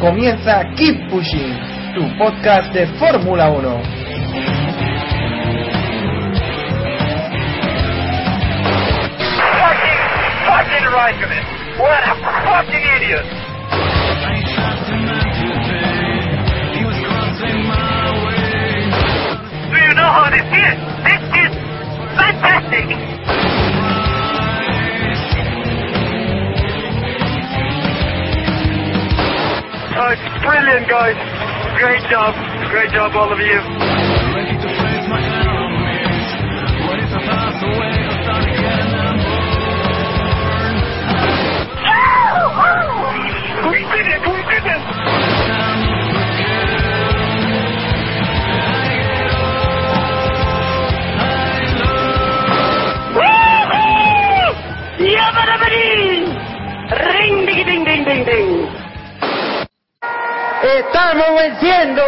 Comienza Keep Pushing, tu podcast de Fórmula 1. Fucking, fucking Raikkonen. What a fucking idiot. Do you know how this is? This is fantastic. It's brilliant, guys. Great job. Great job, all of you. We did it! We did it! Woohoo! Ring, ding. ¡Estamos venciendo!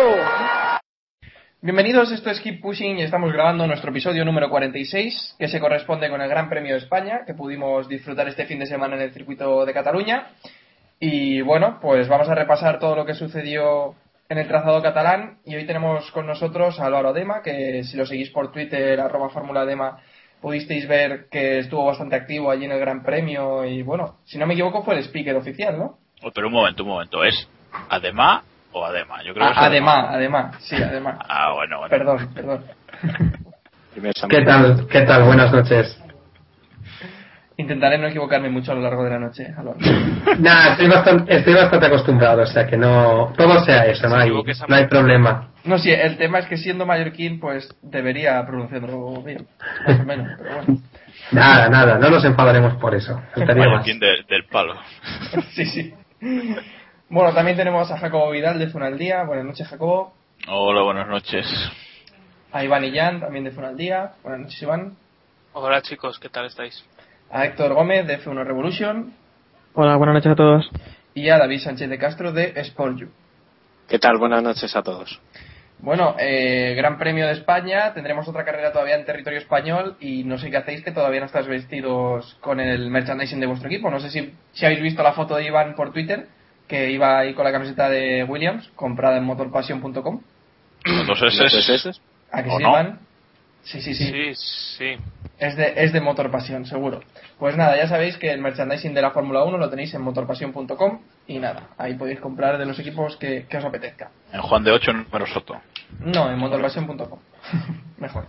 Bienvenidos, esto es Keep Pushing y estamos grabando nuestro episodio número 46, que se corresponde con el Gran Premio de España, que pudimos disfrutar este fin de semana en el circuito de Cataluña. Y bueno, pues vamos a repasar todo lo que sucedió en el trazado catalán. Y hoy tenemos con nosotros a Álvaro Dema, que si lo seguís por Twitter, arroba Fórmula Dema, pudisteis ver que estuvo bastante activo allí en el Gran Premio. Y bueno, si no me equivoco, fue el speaker oficial, ¿no? Oh, pero un momento, un momento. ¿Es Ademá o Adema? Yo creo que es Ah, además, además, sí, además. Ah, bueno, bueno. Perdón, perdón. ¿Qué tal? ¿Qué tal? Buenas noches. Intentaré no equivocarme mucho a lo largo de la noche. Nada, estoy bastante, estoy bastante acostumbrado, o sea que no. Todo sea eso, no hay, no hay problema. No, sí, el tema es que siendo mallorquín, pues debería pronunciarlo bien, más o menos, pero bueno. Nada, nada, no nos enfadaremos por eso. Mallorquín de- del palo. Sí, sí. Bueno, también tenemos a Jacobo Vidal de Funaldía. Buenas noches, Jacobo. Hola, buenas noches. A Iván Illán, también de Funaldía. Buenas noches, Iván. Hola chicos, ¿qué tal estáis? A Héctor Gómez de F1 Revolution. Hola, buenas noches a todos. Y a David Sánchez de Castro de Sportju. ¿Qué tal? Buenas noches a todos. Bueno, eh, Gran Premio de España, tendremos otra carrera todavía en territorio español y no sé qué hacéis que todavía no estáis vestidos con el merchandising de vuestro equipo. No sé si, si habéis visto la foto de Iván por Twitter, que iba ahí con la camiseta de Williams, comprada en motorpassion.com. Dos S. ¿A que ¿O sí, no? Iván? Sí, sí, sí. Sí, sí. Es de, es de Motor Pasión, seguro. Pues nada, ya sabéis que el merchandising de la Fórmula 1 lo tenéis en motorpasión.com y nada, ahí podéis comprar de los equipos que, que os apetezca. En Juan de 8, número Soto. No, en motorpasión.com. Mejor.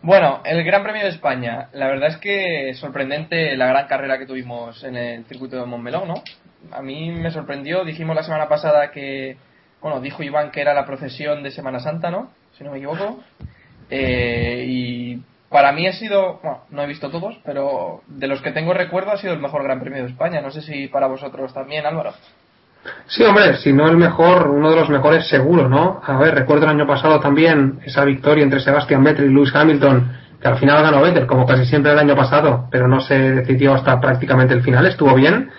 Bueno, el Gran Premio de España. La verdad es que sorprendente la gran carrera que tuvimos en el circuito de Montmeló, ¿no? A mí me sorprendió. Dijimos la semana pasada que, bueno, dijo Iván que era la procesión de Semana Santa, ¿no? Si no me equivoco. Eh, y para mí ha sido, bueno, no he visto todos, pero de los que tengo recuerdo ha sido el mejor Gran Premio de España. No sé si para vosotros también, Álvaro. Sí, hombre, si no el mejor, uno de los mejores seguro, ¿no? A ver, recuerdo el año pasado también esa victoria entre Sebastian Vettel y Lewis Hamilton, que al final ganó Vettel, como casi siempre el año pasado, pero no se decidió hasta prácticamente el final, estuvo bien.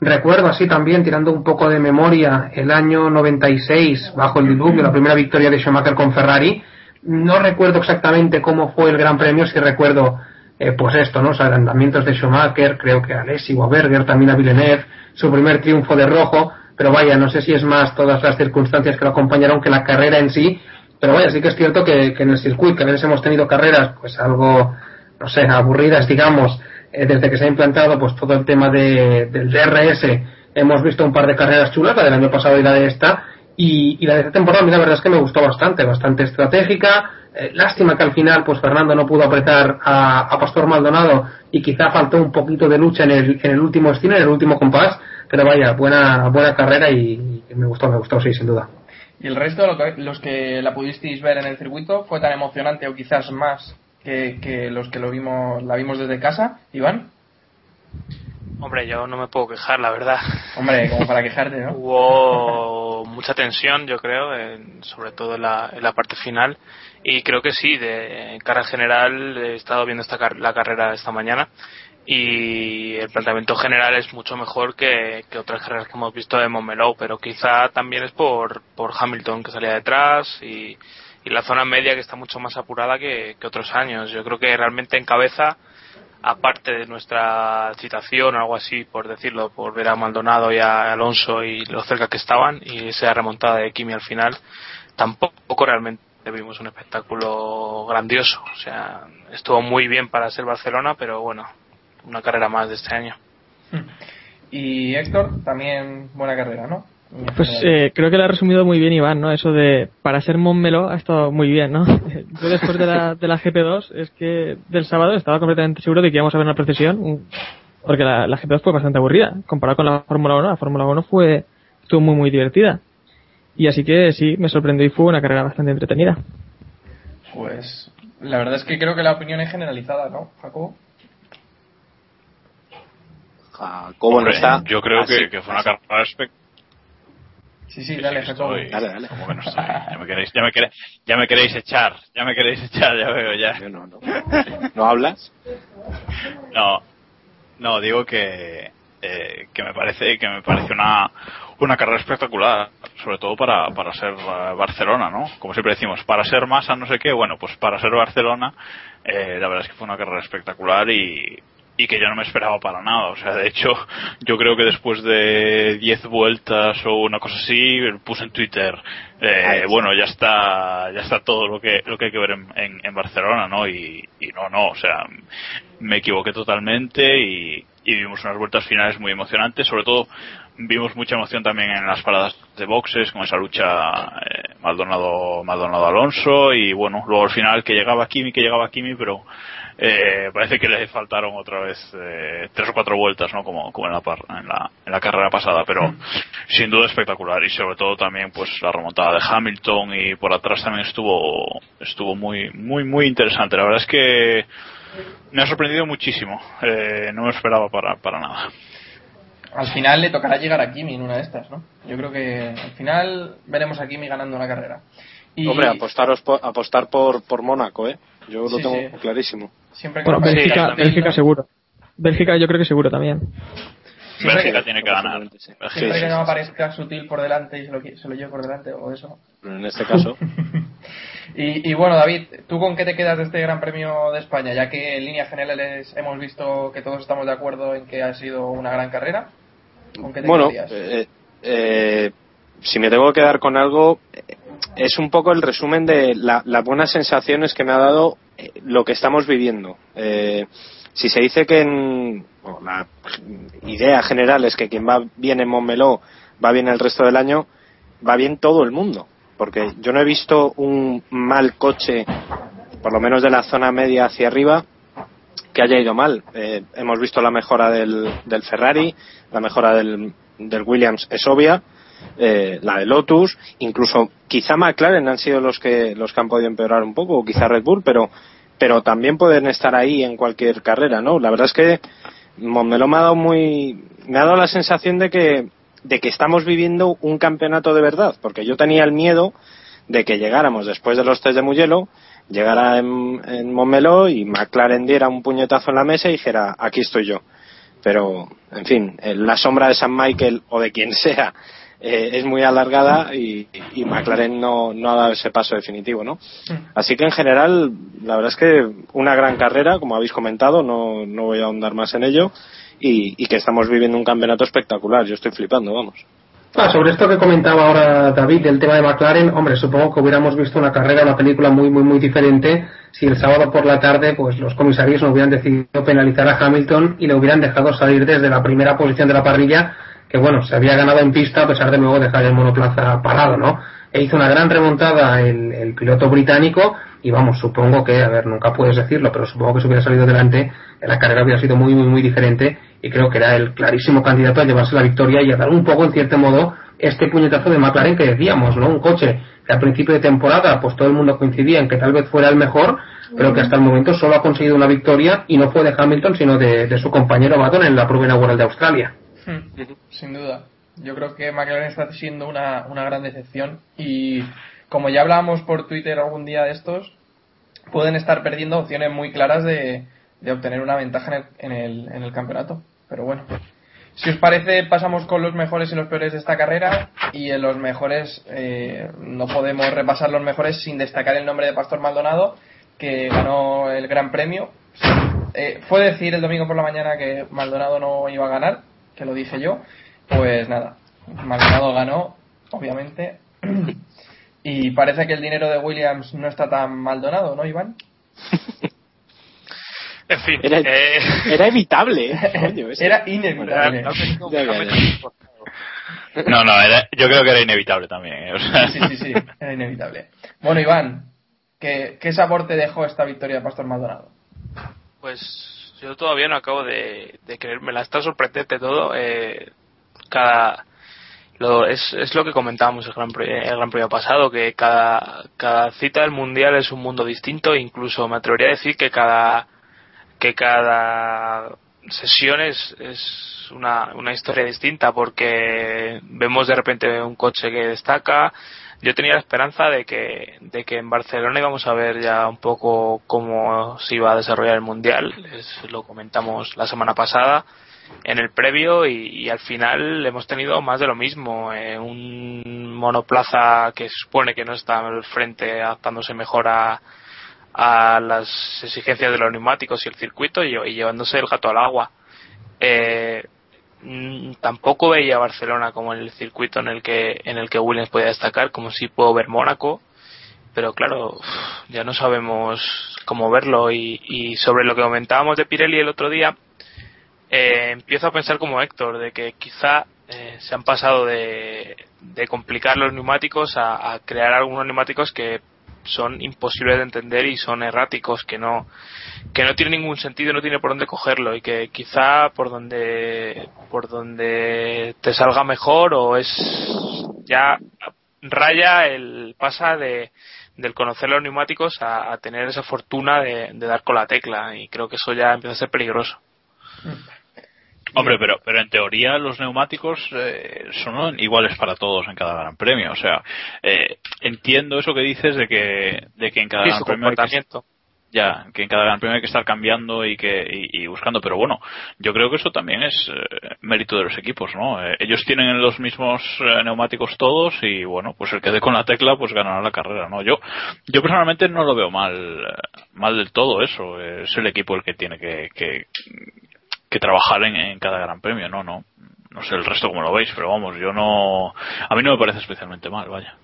Recuerdo así también, tirando un poco de memoria, el año 96, bajo el diluvio, la primera victoria de Schumacher con Ferrari. No recuerdo exactamente cómo fue el Gran Premio, si recuerdo, eh, pues esto, ¿no? Los adelantamientos de Schumacher, creo que a Berger, también a Villeneuve, su primer triunfo de rojo, pero vaya, no sé si es más todas las circunstancias que lo acompañaron que la carrera en sí, pero vaya, sí que es cierto que, que en el circuito, que a veces hemos tenido carreras, pues algo, no sé, aburridas, digamos, eh, desde que se ha implantado pues todo el tema de, del DRS, hemos visto un par de carreras chulas, la del año pasado y la de esta, y, la de esta temporada a mí la verdad es que me gustó bastante, bastante estratégica, eh, lástima que al final pues Fernando no pudo apretar a, Pastor Maldonado y quizá faltó un poquito de lucha en el, en el último estilo, en el último compás, pero vaya, buena, buena carrera y, me gustó, me gustó, sí, sin duda. ¿Y el resto, los que la pudisteis ver en el circuito, fue tan emocionante o quizás más que, que los que lo vimos, la vimos desde casa, Iván? Hombre, yo no me puedo quejar, la verdad. Hombre, como para quejarte, ¿no? Hubo mucha tensión, yo creo, en, sobre todo en la, en la, parte final. Y creo que sí, de en cara general, he estado viendo esta, la carrera esta mañana y el planteamiento general es mucho mejor que, que otras carreras que hemos visto de Montmeló, pero quizá también es por, por Hamilton que salía detrás y, y la zona media que está mucho más apurada que, otros años. Yo creo que realmente en cabeza aparte de nuestra citación o algo así, por decirlo, por ver a Maldonado y a Alonso y lo cerca que estaban y esa remontada de Kimi al final, tampoco realmente vimos un espectáculo grandioso. O sea, estuvo muy bien para ser Barcelona, pero bueno, una carrera más de este año. Y Héctor, también buena carrera, ¿no? Pues eh, creo que lo ha resumido muy bien Iván, ¿no? Eso de para ser Montmeló ha estado muy bien, ¿no? Yo después de la, de la GP2 es que del sábado estaba completamente seguro de que íbamos a ver una procesión, porque la, la GP2 fue bastante aburrida comparado con la Fórmula 1. La Fórmula 1 fue estuvo muy muy divertida y así que sí me sorprendió y fue una carrera bastante entretenida. Pues la verdad es que creo que la opinión es generalizada, ¿no, Jacobo? Jacobo no está. Yo creo que, que fue una carrera espectacular Sí, sí, dale, Jacobo. Dale, dale. ¿Cómo que no estoy? Ya me queréis, ya me queréis, ya me queréis echar, ya me queréis echar, ya veo ya. No, no, ¿No hablas? No, no, digo que, eh, que me parece, que me parece una, una carrera espectacular, sobre todo para, para ser Barcelona, ¿no? Como siempre decimos, para ser masa no sé qué, bueno, pues para ser Barcelona, eh, la verdad es que fue una carrera espectacular y, y que yo no me esperaba para nada. O sea, de hecho, yo creo que después de 10 vueltas o una cosa así, puse en Twitter, eh, bueno, ya está, ya está todo lo que, lo que hay que ver en, en, en Barcelona, ¿no? Y, y, no, no, o sea, me equivoqué totalmente y, y vimos unas vueltas finales muy emocionantes, sobre todo vimos mucha emoción también en las paradas de boxes con esa lucha eh, Maldonado Maldonado Alonso y bueno luego al final que llegaba Kimi que llegaba Kimi pero eh, parece que le faltaron otra vez eh, tres o cuatro vueltas no como, como en, la, par, en, la, en la carrera pasada pero mm. sin duda espectacular. Y sobre todo también pues la remontada de Hamilton y por atrás también estuvo estuvo muy muy muy interesante. La verdad es que me ha sorprendido muchísimo eh, no me esperaba para, para nada al final le tocará llegar a Kimi en una de estas, ¿no? Yo creo que al final veremos a Kimi ganando una carrera. Y... Hombre, apostaros por, apostar por, por Mónaco, ¿eh? Yo lo sí, tengo sí. clarísimo. Siempre bueno, Bélgica, Bélgica seguro. Bélgica yo creo que seguro también. Siempre Bélgica que, tiene que ganar. Siempre sí, que no aparezca sutil por delante y se lo, se lo lleve por delante o eso. En este caso. y, y, bueno, David, ¿tú con qué te quedas de este Gran Premio de España? Ya que en líneas generales hemos visto que todos estamos de acuerdo en que ha sido una gran carrera. ¿Con qué te bueno, eh, eh, si me tengo que quedar con algo, es un poco el resumen de la, las buenas sensaciones que me ha dado lo que estamos viviendo. Eh, si se dice que en, bueno, la idea general es que quien va bien en Montmeló va bien el resto del año, va bien todo el mundo. Porque yo no he visto un mal coche, por lo menos de la zona media hacia arriba, que haya ido mal. Eh, hemos visto la mejora del, del Ferrari, la mejora del, del Williams es obvia, eh, la de Lotus, incluso quizá McLaren han sido los que los que han podido empeorar un poco, o quizá Red Bull, pero pero también pueden estar ahí en cualquier carrera, ¿no? La verdad es que Montmeló me ha dado muy me ha dado la sensación de que de que estamos viviendo un campeonato de verdad, porque yo tenía el miedo de que llegáramos después de los test de Mugello, llegara en, en Montmeló y McLaren diera un puñetazo en la mesa y dijera aquí estoy yo. Pero, en fin, la sombra de San Michael o de quien sea eh, es muy alargada y, y McLaren no, no, ha dado ese paso definitivo, ¿no? Así que en general, la verdad es que una gran carrera, como habéis comentado, no, no voy a ahondar más en ello, y, y que estamos viviendo un campeonato espectacular. Yo estoy flipando, vamos. Ah, sobre esto que comentaba ahora David del tema de McLaren, hombre, supongo que hubiéramos visto una carrera, una película muy, muy, muy diferente si el sábado por la tarde, pues los comisarios no hubieran decidido penalizar a Hamilton y le hubieran dejado salir desde la primera posición de la parrilla, que bueno, se había ganado en pista a pesar de luego dejar el monoplaza parado, ¿no? E hizo una gran remontada el, el piloto británico y vamos, supongo que, a ver, nunca puedes decirlo, pero supongo que si hubiera salido delante, la carrera hubiera sido muy, muy, muy diferente y creo que era el clarísimo candidato a llevarse la victoria y a dar un poco, en cierto modo, este puñetazo de McLaren que decíamos, ¿no? Un coche que al principio de temporada, pues todo el mundo coincidía en que tal vez fuera el mejor, pero que hasta el momento solo ha conseguido una victoria y no fue de Hamilton, sino de, de su compañero Baton en la prueba inaugural de Australia. Hmm, Sin duda. Yo creo que McLaren está siendo una, una gran decepción y como ya hablábamos por Twitter algún día de estos, pueden estar perdiendo opciones muy claras de, de obtener una ventaja en el, en el, en el campeonato. Pero bueno, si os parece, pasamos con los mejores y los peores de esta carrera. Y en los mejores, eh, no podemos repasar los mejores sin destacar el nombre de Pastor Maldonado, que ganó el Gran Premio. Eh, fue decir el domingo por la mañana que Maldonado no iba a ganar, que lo dije yo. Pues nada, Maldonado ganó, obviamente. Y parece que el dinero de Williams no está tan mal donado, ¿no, Iván? En fin, Era, eh, era evitable, ¿eh? Coño, Era inevitable. No, no, era- yo creo que era inevitable también. ¿eh? O sea, Sí, sí, sí, era inevitable. Bueno, Iván, ¿qué, qué sabor te dejó esta victoria de Pastor Maldonado? Pues yo todavía no acabo de, de creérmela. Está sorprendente todo. Eh, cada lo, es, es lo que comentábamos el gran, Pre- el gran premio pasado, que cada, cada cita del mundial es un mundo distinto. Incluso me atrevería a decir que cada que cada sesión es, es una, una historia distinta porque vemos de repente un coche que destaca. Yo tenía la esperanza de que, de que en Barcelona íbamos a ver ya un poco cómo se iba a desarrollar el mundial. Es- lo comentamos la semana pasada en el previo y, al final hemos tenido más de lo mismo. eh, un monoplaza que supone que no está al frente adaptándose mejor a, a las exigencias de los neumáticos y el circuito y, llevándose el gato al agua. Eh, tampoco veía Barcelona como el circuito en el que en el que Williams podía destacar, como si puedo ver Mónaco, pero claro, ya no sabemos cómo verlo y, y sobre lo que comentábamos de Pirelli el otro día, eh, empiezo a pensar como Héctor, de que quizá eh, se han pasado de, de complicar los neumáticos a, a crear algunos neumáticos que son imposibles de entender y son erráticos, que no, que no tiene ningún sentido, no tiene por dónde cogerlo y que quizá por donde, por donde te salga mejor o es ya raya el pasa de del conocer los neumáticos a, tener esa fortuna de, de dar con la tecla y creo que eso ya empieza a ser peligroso. Hombre, pero, pero en teoría los neumáticos eh, son iguales para todos en cada gran premio. O sea, eh, entiendo eso que dices de que, de que en cada Sí, gran premio que- ya, que en cada gran premio hay que estar cambiando y que y, y buscando, pero bueno, yo creo que eso también es eh, mérito de los equipos, ¿no? Eh, ellos tienen los mismos eh, neumáticos todos y bueno, pues el que dé con la tecla pues ganará la carrera, ¿no? Yo yo personalmente no lo veo mal mal del todo eso, es el equipo el que tiene que que, que trabajar en, en cada gran premio, no, no. No sé el resto como lo veis, pero vamos, yo no a mí no me parece especialmente mal, vaya.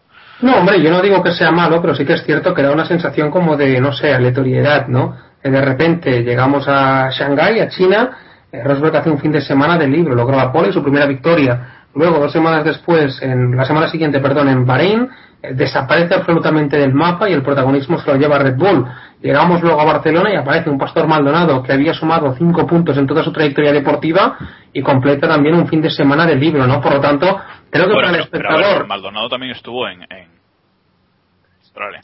No, hombre, yo no digo que sea malo, pero sí que es cierto que da una sensación como de, no sé, aleatoriedad, ¿no? Que de repente llegamos a Shanghái, a China, eh, Rosberg hace un fin de semana del libro, logró la pole su primera victoria. Luego, dos semanas después, en la semana siguiente, perdón, en Bahrein, eh, desaparece absolutamente del mapa y el protagonismo se lo lleva Red Bull. Llegamos luego a Barcelona y aparece un Pastor Maldonado que había sumado cinco puntos en toda su trayectoria deportiva y completa también un fin de semana del libro, ¿no? Por lo tanto, creo que Bueno, para el pero, pero espectador... Maldonado también estuvo en, en Australia.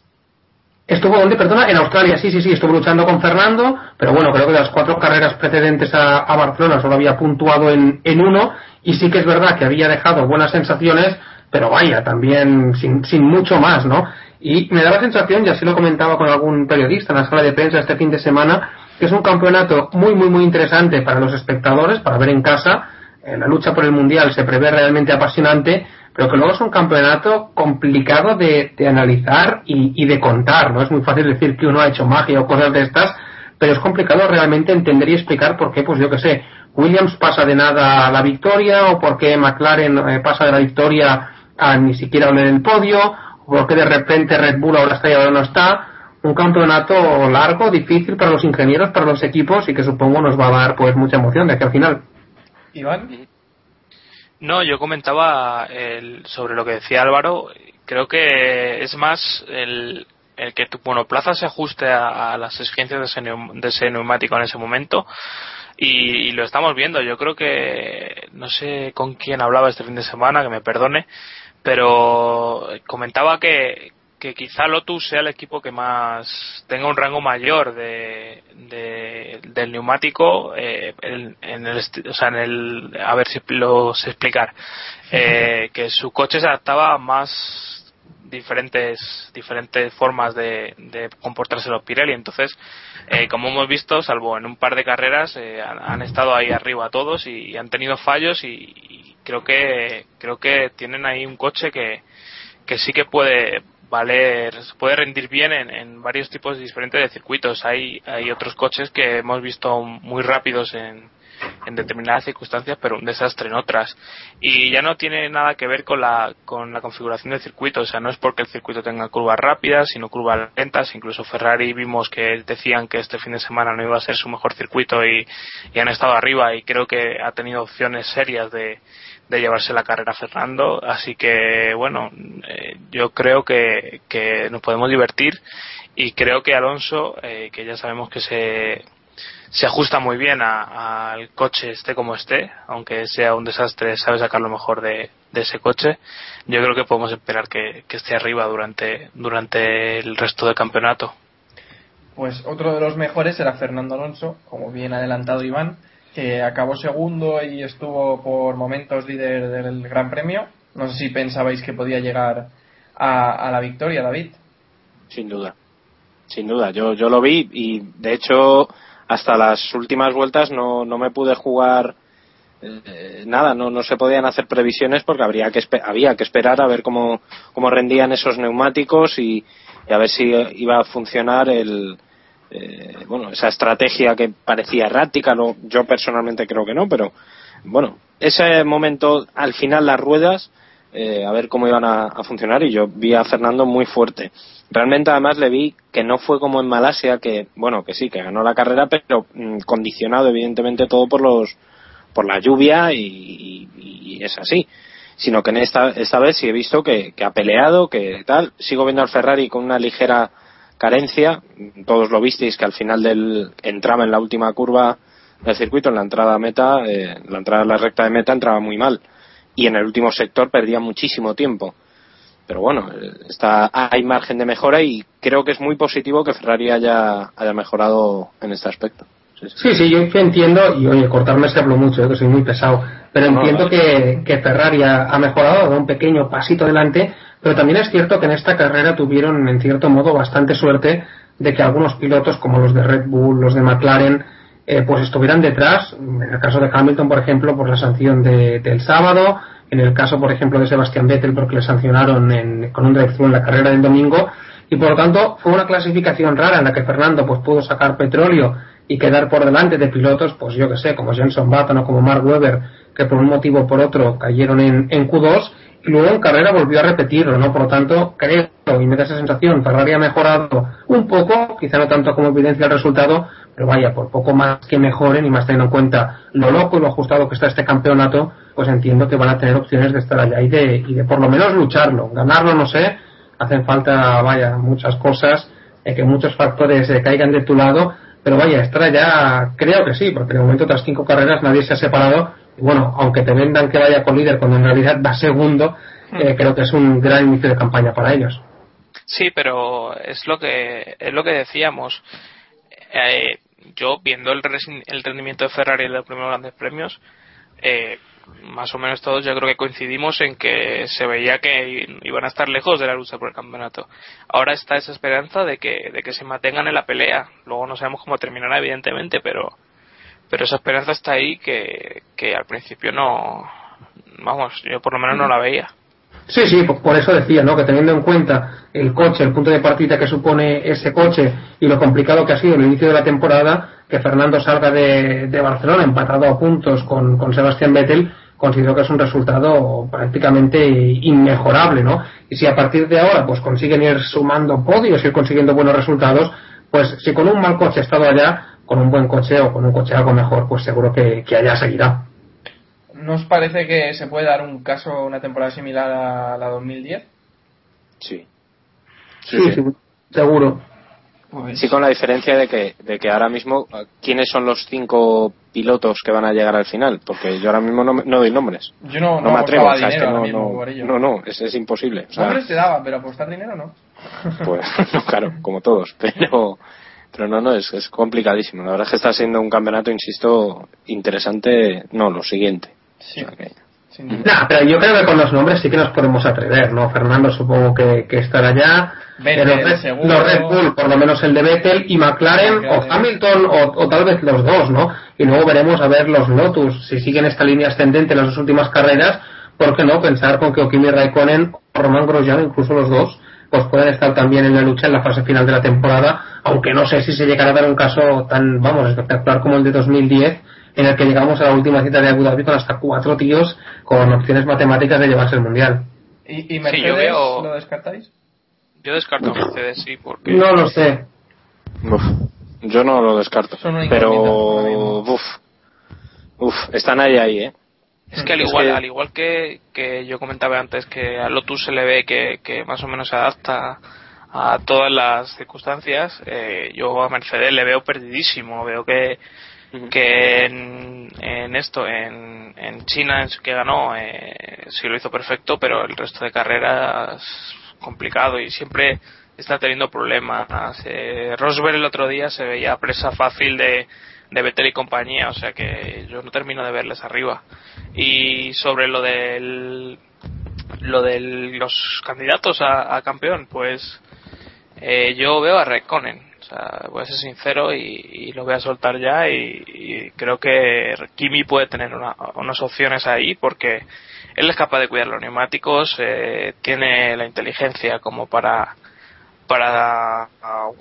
Estuvo donde, perdona, en Australia, sí, sí, sí, estuvo luchando con Fernando, pero bueno, creo que de las cuatro carreras precedentes a, a Barcelona solo había puntuado en, en uno, y sí que es verdad que había dejado buenas sensaciones, pero vaya, también sin, sin mucho más, ¿no? Y me da la sensación, y así lo comentaba con algún periodista en la sala de prensa este fin de semana, que es un campeonato muy, muy, muy interesante para los espectadores, para ver en casa. Eh, la lucha por el Mundial se prevé realmente apasionante, pero que luego es un campeonato complicado de, de analizar y, y de contar, ¿no? Es muy fácil decir que uno ha hecho magia o cosas de estas, pero es complicado realmente entender y explicar por qué, pues yo que sé, Williams pasa de nada a la victoria o por qué McLaren eh, pasa de la victoria a ni siquiera en el podio o por qué de repente Red Bull ahora está y ahora no está. Un campeonato largo, difícil para los ingenieros, para los equipos y que supongo nos va a dar pues mucha emoción de aquí al final. Iván. No, yo comentaba el, sobre lo que decía Álvaro. Creo que es más el, el que tu monoplaza se ajuste a, a las exigencias de ese, neum- de ese neumático en ese momento. Y, y lo estamos viendo. Yo creo que no sé con quién hablaba este fin de semana, que me perdone, pero comentaba que, que quizá Lotus sea el equipo que más tenga un rango mayor de, de- del neumático eh, en, en el o sea en el a ver si lo sé explicar eh, que su coche se adaptaba a más diferentes diferentes formas de, de comportarse los Pirelli. Entonces eh, como hemos visto salvo en un par de carreras eh, han, han estado ahí arriba todos y, han tenido fallos y, y creo que creo que tienen ahí un coche que que sí que puede valer, puede rendir bien en, en varios tipos diferentes de circuitos. Hay, hay otros coches que hemos visto muy rápidos en, en determinadas circunstancias, pero un desastre en otras. Y ya no tiene nada que ver con la, con la configuración del circuito, o sea, no es porque el circuito tenga curvas rápidas, sino curvas lentas. Incluso Ferrari vimos que decían que este fin de semana no iba a ser su mejor circuito y, y han estado arriba y creo que ha tenido opciones serias de, de llevarse la carrera Fernando. Así que, bueno, eh, yo creo que, que nos podemos divertir y creo que Alonso, eh, que ya sabemos que se, se ajusta muy bien a- al coche esté como esté, aunque sea un desastre, sabe sacar lo mejor de, de ese coche. Yo creo que podemos esperar que, que esté arriba durante, durante el resto del campeonato. Pues otro de los mejores era Fernando Alonso, como bien adelantado Iván, que acabó segundo y estuvo por momentos líder del Gran Premio. No sé si pensabais que podía llegar a, a la victoria, David. Sin duda. Sin duda. Yo, yo lo vi y de hecho hasta las últimas vueltas no, no me pude jugar eh, nada, no, no se podían hacer previsiones porque habría que había que esperar a ver cómo, cómo rendían esos neumáticos y, y a ver si iba a funcionar el, eh, bueno, esa estrategia que parecía errática, no, yo personalmente creo que no, pero bueno, ese momento al final las ruedas, eh, a ver cómo iban a, funcionar y yo vi a Fernando muy fuerte. Realmente además le vi que no fue como en Malasia, que bueno, que sí, que ganó la carrera, pero mm, condicionado evidentemente todo por los por la lluvia y, y- es así sino que en esta, esta vez sí he visto que, ha peleado, que tal. Sigo viendo al Ferrari con una ligera carencia. Todos lo visteis que al final del entraba en la última curva del circuito, en la entrada meta, eh, la entrada a la recta de meta entraba muy mal. Y en el último sector perdía muchísimo tiempo. Pero bueno, está, hay margen de mejora y creo que es muy positivo que Ferrari haya, haya mejorado en este aspecto. Sí, sí, yo entiendo, y oye, cortarme se hablo mucho, eh, que soy muy pesado, pero No, entiendo no. que, que Ferrari ha, ha mejorado, ha dado un pequeño pasito adelante, pero también es cierto que en esta carrera tuvieron, en cierto modo, bastante suerte de que algunos pilotos, como los de Red Bull, los de McLaren, eh, pues estuvieran detrás, en el caso de Hamilton, por ejemplo, por la sanción de- del sábado, en el caso, por ejemplo, de Sebastián Vettel, porque le sancionaron en- con un drive en la carrera del domingo, y por lo tanto fue una clasificación rara en la que Fernando pues pudo sacar petróleo y quedar por delante de pilotos, pues yo que sé, como Jenson Button o como Mark Webber, que por un motivo o por otro cayeron en, en Q2 y luego en carrera volvió a repetirlo, ¿no? Por lo tanto, creo, y me da esa sensación, Ferrari ha mejorado un poco, quizá no tanto como evidencia el resultado, pero vaya, por poco más que mejoren y más teniendo en cuenta lo loco y lo ajustado que está este campeonato, pues entiendo que van a tener opciones de estar allá y de, y de por lo menos lucharlo. Ganarlo, no sé, hacen falta, vaya, muchas cosas, eh, que muchos factores eh, caigan de tu lado, pero vaya, estar allá, creo que sí, porque de momento tras cinco carreras nadie se ha separado, bueno, aunque te vendan que vaya con líder cuando en realidad va segundo, eh, creo que es un gran inicio de campaña para ellos. Sí, pero es lo que es lo que decíamos. Eh, yo viendo el, el rendimiento de Ferrari en los primeros grandes premios, eh, más o menos todos yo creo que coincidimos en que se veía que iban a estar lejos de la lucha por el campeonato. Ahora está esa esperanza de que, de que se mantengan en la pelea. Luego no sabemos cómo terminará, evidentemente, pero, pero esa esperanza está ahí que, que al principio no, vamos, yo por lo menos no la veía. Sí, sí, por- eso decía, ¿no? Que teniendo en cuenta el coche, el punto de partida que supone ese coche y lo complicado que ha sido el inicio de la temporada, que Fernando salga de, de Barcelona empatado a puntos con, con Sebastián Vettel, considero que es un resultado prácticamente inmejorable, ¿no? Y si a partir de ahora pues consiguen ir sumando podios, ir consiguiendo buenos resultados, pues si con un mal coche ha estado allá, con un buen coche o con un coche algo mejor, pues seguro que, que allá seguirá. ¿No os parece que se puede dar un caso, una temporada similar a la 2010? Sí. Sí, sí, seguro. Sí, con la diferencia de que, de que ahora mismo, ¿quiénes son los cinco pilotos que van a llegar al final? Porque yo ahora mismo no, me- no doy nombres. Yo no, No me atrevo, o sea, es dinero que no, no, por ello. no, no, es, es imposible. O sea, Nombres te daba, pero apostar dinero no. pues, no, claro, como todos, pero, pero no, no, es, es complicadísimo. La verdad es que está siendo un campeonato, insisto, interesante, no, lo siguiente. Sí. Nah, pero yo creo que con los nombres sí que nos podemos atrever, ¿no? Fernando supongo que, que estará ya. Vettel, pero Red- seguro. los Red Bull, por lo menos el de Vettel y McLaren, McLaren. o Hamilton o, o tal vez los dos, ¿no? Y luego veremos a ver los Lotus, si siguen esta línea ascendente en las dos últimas carreras, ¿por qué no pensar con que Okimi Raikkonen o Román Grosjean, incluso los dos, pues pueden estar también en la lucha en la fase final de la temporada, aunque no sé si se llegará a dar un caso tan, vamos, espectacular como el de 2010, en el que llegamos a la última cita de Abu Dhabi con hasta cuatro tíos con opciones matemáticas de llevarse el mundial. ¿Y, y Sí, Mercedes yo veo- lo descartáis? Yo descarto a Mercedes, sí, porque... No lo sé. Uf, yo no lo descarto. Pero, uf, uf, están ahí, ahí, ¿eh? Es que al Es igual, que- al igual que, que yo comentaba antes que a Lotus se le ve que, que más o menos se adapta a todas las circunstancias, eh, yo a Mercedes le veo perdidísimo, veo que que en, en esto, en, en China, en su que ganó, eh, sí lo hizo perfecto, pero el resto de carreras complicado y siempre está teniendo problemas. Eh, Rosberg el otro día se veía presa fácil de, de Vettel y compañía, o sea que yo no termino de verles arriba. Y sobre lo del lo de los candidatos a, campeón, pues eh, yo veo a Raikkonen. O sea, voy a ser sincero y, lo voy a soltar ya y, y creo que Kimi puede tener una- unas opciones ahí porque él es capaz de cuidar los neumáticos, eh, tiene la inteligencia como para para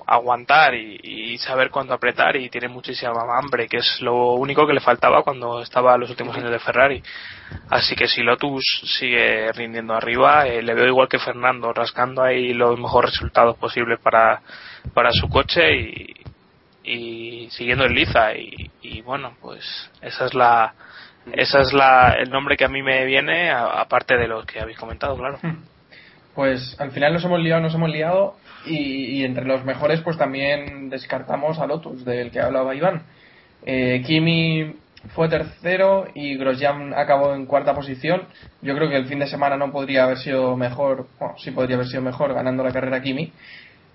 aguantar y, saber cuándo apretar y tiene muchísima hambre que es lo único que le faltaba cuando estaba los últimos años de Ferrari. Así que si Lotus sigue rindiendo arriba eh, le veo igual que Fernando rascando ahí los mejores resultados posibles para para su coche y, siguiendo en liza. Y, y bueno pues esa es la esa es la el nombre que a mí me viene aparte de los que habéis comentado claro. Pues al final nos hemos liado, nos hemos liado y, entre los mejores pues también descartamos a Lotus, del que hablaba Iván. Eh, Kimi fue tercero y Grosjean acabó en cuarta posición. Yo creo que el fin de semana no podría haber sido mejor, bueno, sí podría haber sido mejor ganando la carrera Kimi.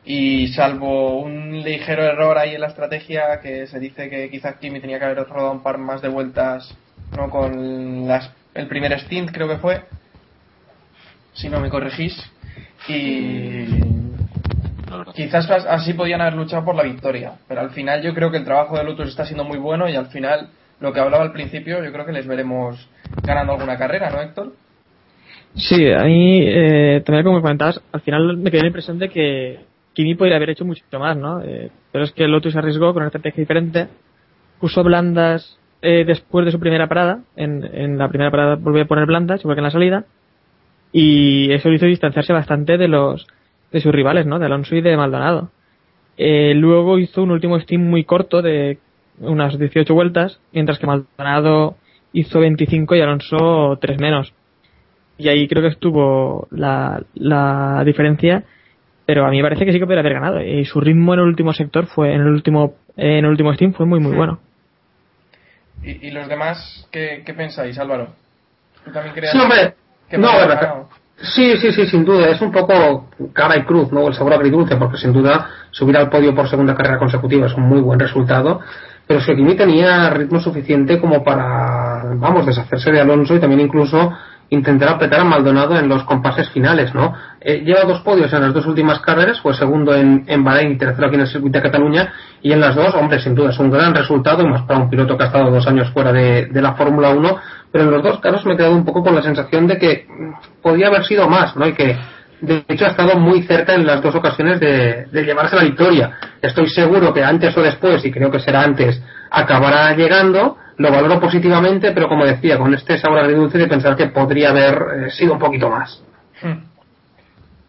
Y salvo un ligero error ahí en la estrategia que se dice que quizás Kimi tenía que haber rodado un par más de vueltas no con las, el primer stint creo que fue si no me corregís. Y quizás as- así podían haber luchado por la victoria. Pero al final yo creo que el trabajo de Lotus está siendo muy bueno y al final, lo que hablaba al principio, yo creo que les veremos ganando alguna carrera, ¿no, Héctor? Sí, a mí, eh, también como comentabas, al final me quedé la impresión de que Kimi podría haber hecho mucho más, ¿no? Eh, pero es que Lotus arriesgó con una estrategia diferente, puso blandas eh, después de su primera parada, en, en la primera parada volvió a poner blandas, igual que en la salida, y eso hizo distanciarse bastante de los de sus rivales, ¿no? De Alonso y de Maldonado. Eh, luego hizo un último steam muy corto de unas 18 vueltas, mientras que Maldonado hizo 25 y Alonso 3 menos y ahí creo que estuvo la, la diferencia pero a mí me parece que sí que podría haber ganado y su ritmo en el último sector fue en el último en el último steam fue muy muy bueno ¿Y, y los demás qué, qué pensáis, Álvaro? ¿Tú también crees Sí, hombre. que No, Sí, sí, sí, sin duda. Es un poco cara y cruz, ¿no? El sabor agridulce, porque sin duda subir al podio por segunda carrera consecutiva es un muy buen resultado. Pero es que Kimi tenía ritmo suficiente como para, vamos, deshacerse de Alonso y también incluso intentar apretar a Maldonado en los compases finales, ¿no? Eh, lleva dos podios en las dos últimas carreras, fue segundo en, en Bahrein y tercero aquí en el circuito de Cataluña, y en las dos, hombre, sin duda es un gran resultado, más para un piloto que ha estado dos años fuera de, de la Fórmula 1, pero en los dos casos me he quedado un poco con la sensación de que podía haber sido más, ¿no? Y que de hecho ha estado muy cerca en las dos ocasiones de, de llevarse la victoria. Estoy seguro que antes o después, y creo que será antes, acabará llegando. Lo valoro positivamente, pero como decía, con este sabor agridulce de pensar que podría haber eh, sido un poquito más.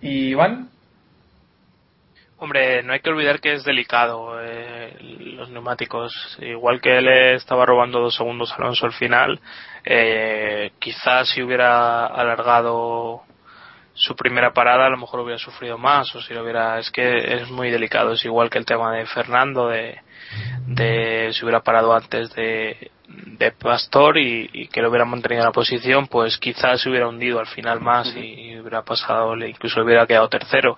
¿Y Iván? Hombre, no hay que olvidar que es delicado eh, los neumáticos. Igual que él estaba robando dos segundos a Alonso al final, eh, quizás si hubiera alargado su primera parada a lo mejor hubiera sufrido más o si lo hubiera es que es muy delicado es igual que el tema de Fernando de, de si hubiera parado antes de, de Pastor y, y que lo hubiera mantenido en la posición pues quizás se hubiera hundido al final más y, y hubiera pasado incluso hubiera quedado tercero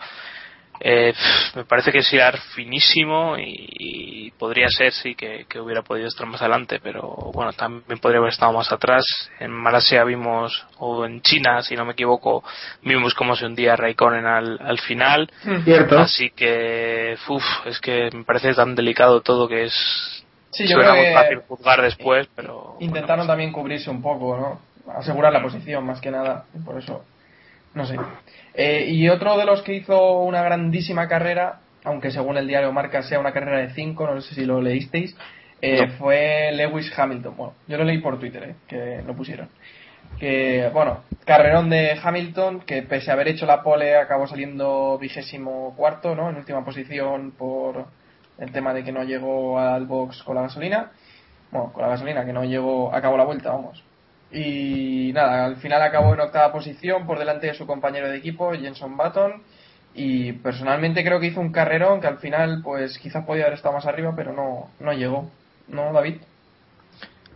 eh, me parece que es hilar finísimo y, y podría ser sí que, que, hubiera podido estar más adelante pero bueno también podría haber estado más atrás. En Malasia vimos o en China si no me equivoco vimos cómo se hundía Raikkonen al, al final. Cierto. así que uf, es que me parece tan delicado todo que es Sí, yo creo que fácil juzgar después pero Intentaron también cubrirse un poco, ¿no? Asegurar la posición más que nada, y por eso, no sé. Eh, y otro de los que hizo una grandísima carrera, aunque según el diario Marca sea una carrera de 5, no sé si lo leísteis, eh, No. fue Lewis Hamilton. Bueno, yo lo leí por Twitter, eh, que lo pusieron. Que, bueno, carrerón de Hamilton, que pese a haber hecho la pole acabó saliendo vigésimo cuarto, ¿no? En última posición por el tema de que no llegó al box con la gasolina. Bueno, con la gasolina, que no llegó, acabó la vuelta, vamos. Y nada, al final acabó en octava posición por delante de su compañero de equipo, Jenson Button. Y personalmente creo que hizo un carrerón que al final, pues quizás podía haber estado más arriba, pero no, no llegó. ¿No, David?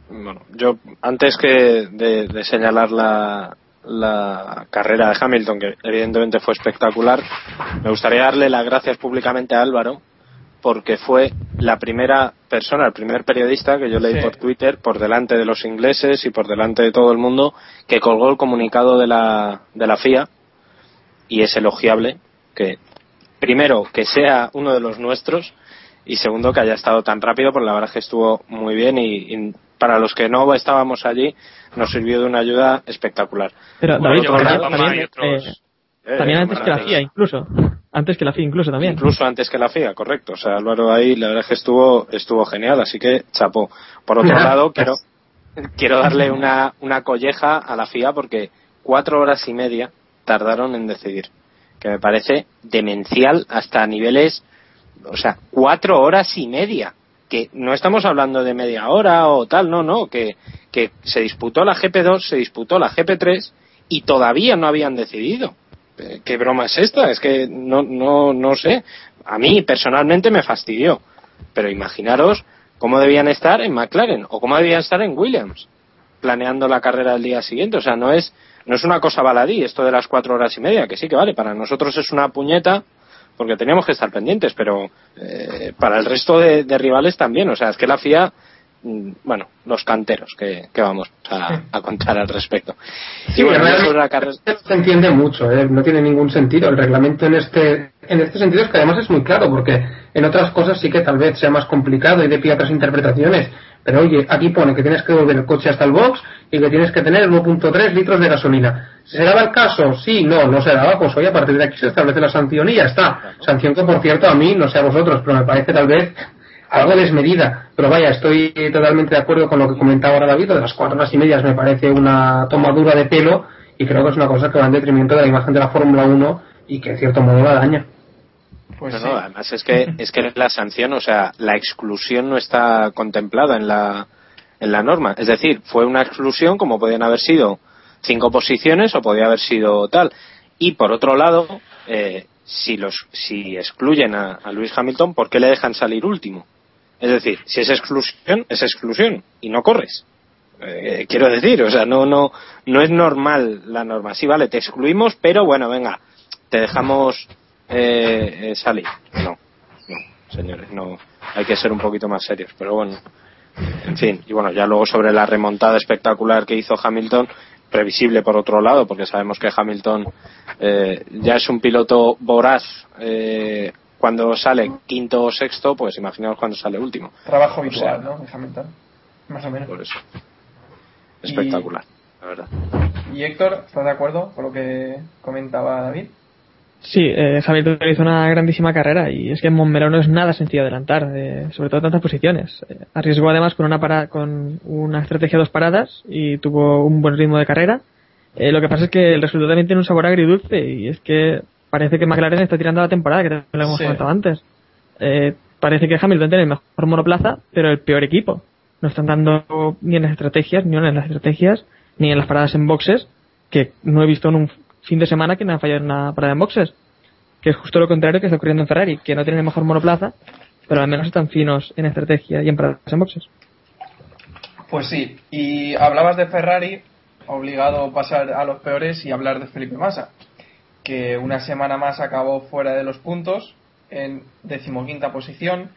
Bueno, yo antes que de, señalar la, la carrera de Hamilton, que evidentemente fue espectacular, me gustaría darle las gracias públicamente a Álvaro, porque fue la primera persona, el primer periodista que yo leí Sí. por Twitter, por delante de los ingleses y por delante de todo el mundo, que colgó el comunicado de la, de la FIA, y es elogiable que, primero, que sea uno de los nuestros, y segundo, que haya estado tan rápido, porque la verdad es que estuvo muy bien y, y para los que no estábamos allí, nos sirvió de una ayuda espectacular. Pero Por David, otro también, eh, también Eh, antes que la. FIA, incluso. Antes que la FIA, incluso también. Incluso antes que la FIA, correcto. O sea, Álvaro ahí la verdad es que estuvo, estuvo genial, así que chapó. Por otro lado, quiero, quiero darle una, una colleja a la FIA porque cuatro horas y media tardaron en decidir. Que me parece demencial hasta niveles, o sea, cuatro horas y media. Que no estamos hablando de media hora o tal, no, no, que, que se disputó la GP2, se disputó la GP3 y todavía no habían decidido. Eh, ¿Qué broma es esta? Es que no, no, no sé. A mí personalmente me fastidió. Pero imaginaros cómo debían estar en McLaren o cómo debían estar en Williams planeando la carrera del día siguiente. O sea, no es, no es una cosa baladí esto de las cuatro horas y media, que sí que vale. Para nosotros es una puñeta porque teníamos que estar pendientes, pero eh, para el resto de, de rivales también. O sea, es que la FIA, bueno, los canteros que, que vamos a, a contar al respecto. Y Sí, bueno, ya realmente sobre la carrera. no se entiende mucho, ¿eh? no tiene ningún sentido. El reglamento en este, en este sentido es que además es muy claro, porque en otras cosas sí que tal vez sea más complicado y de pie a otras interpretaciones. Pero oye, aquí pone que tienes que volver el coche hasta el box y que tienes que tener 1.3 litros de gasolina. ¿Se daba el caso? Sí, no, no se daba. Pues hoy a partir de aquí se establece la sanción y ya está. Sanción que, por cierto, a mí, no sé a vosotros, pero me parece tal vez algo desmedida. Pero vaya, estoy totalmente de acuerdo con lo que comentaba ahora David. De las cuatro horas y medias me parece una tomadura de pelo y creo que es una cosa que va en detrimento de la imagen de la Fórmula 1 y que en cierto modo la daña. Pues No, sí. no, además es que, es que la sanción, o sea, la exclusión no está contemplada en la, en la norma. Es decir, fue una exclusión como podían haber sido cinco posiciones o podía haber sido tal. Y por otro lado, eh, si, los, si excluyen a, a Luis Hamilton, ¿por qué le dejan salir último? Es decir, si es exclusión, es exclusión y no corres. Eh, quiero decir, o sea, no, no, no es normal la norma. Sí, vale, te excluimos, pero bueno, venga, te dejamos eh, eh, salir. No, no, señores, no. Hay que ser un poquito más serios, pero bueno. En fin, y bueno, ya luego sobre la remontada espectacular que hizo Hamilton, previsible por otro lado, porque sabemos que Hamilton eh, ya es un piloto voraz. Eh, cuando sale quinto o sexto, pues imaginaos cuando sale último. Trabajo O habitual, sea, ¿no? Hamilton. Más o menos. Por eso. espectacular, la verdad. ¿Y Héctor, estás de acuerdo con lo que comentaba David? Sí, eh, hizo una grandísima carrera y es que en Montmeló no es nada sencillo adelantar, eh, sobre todo en tantas posiciones. Eh, arriesgó además con una para, con una estrategia de dos paradas y tuvo un buen ritmo de carrera. Eh, lo que pasa es que el resultado también tiene un sabor agridulce y es que parece que McLaren está tirando la temporada, que también lo hemos Sí. comentado antes. Eh, parece que Hamilton tiene el mejor monoplaza, pero el peor equipo. No están dando ni en las estrategias, ni en las estrategias, ni en las paradas en boxes, que no he visto en un fin de semana que no han fallado en una parada en boxes. Que es justo lo contrario que está ocurriendo en Ferrari, que no tienen el mejor monoplaza, pero al menos están finos en estrategia y en paradas en boxes. Pues sí, y hablabas de Ferrari, obligado a pasar a los peores y hablar de Felipe Massa, que una semana más acabó fuera de los puntos, en decimoquinta posición.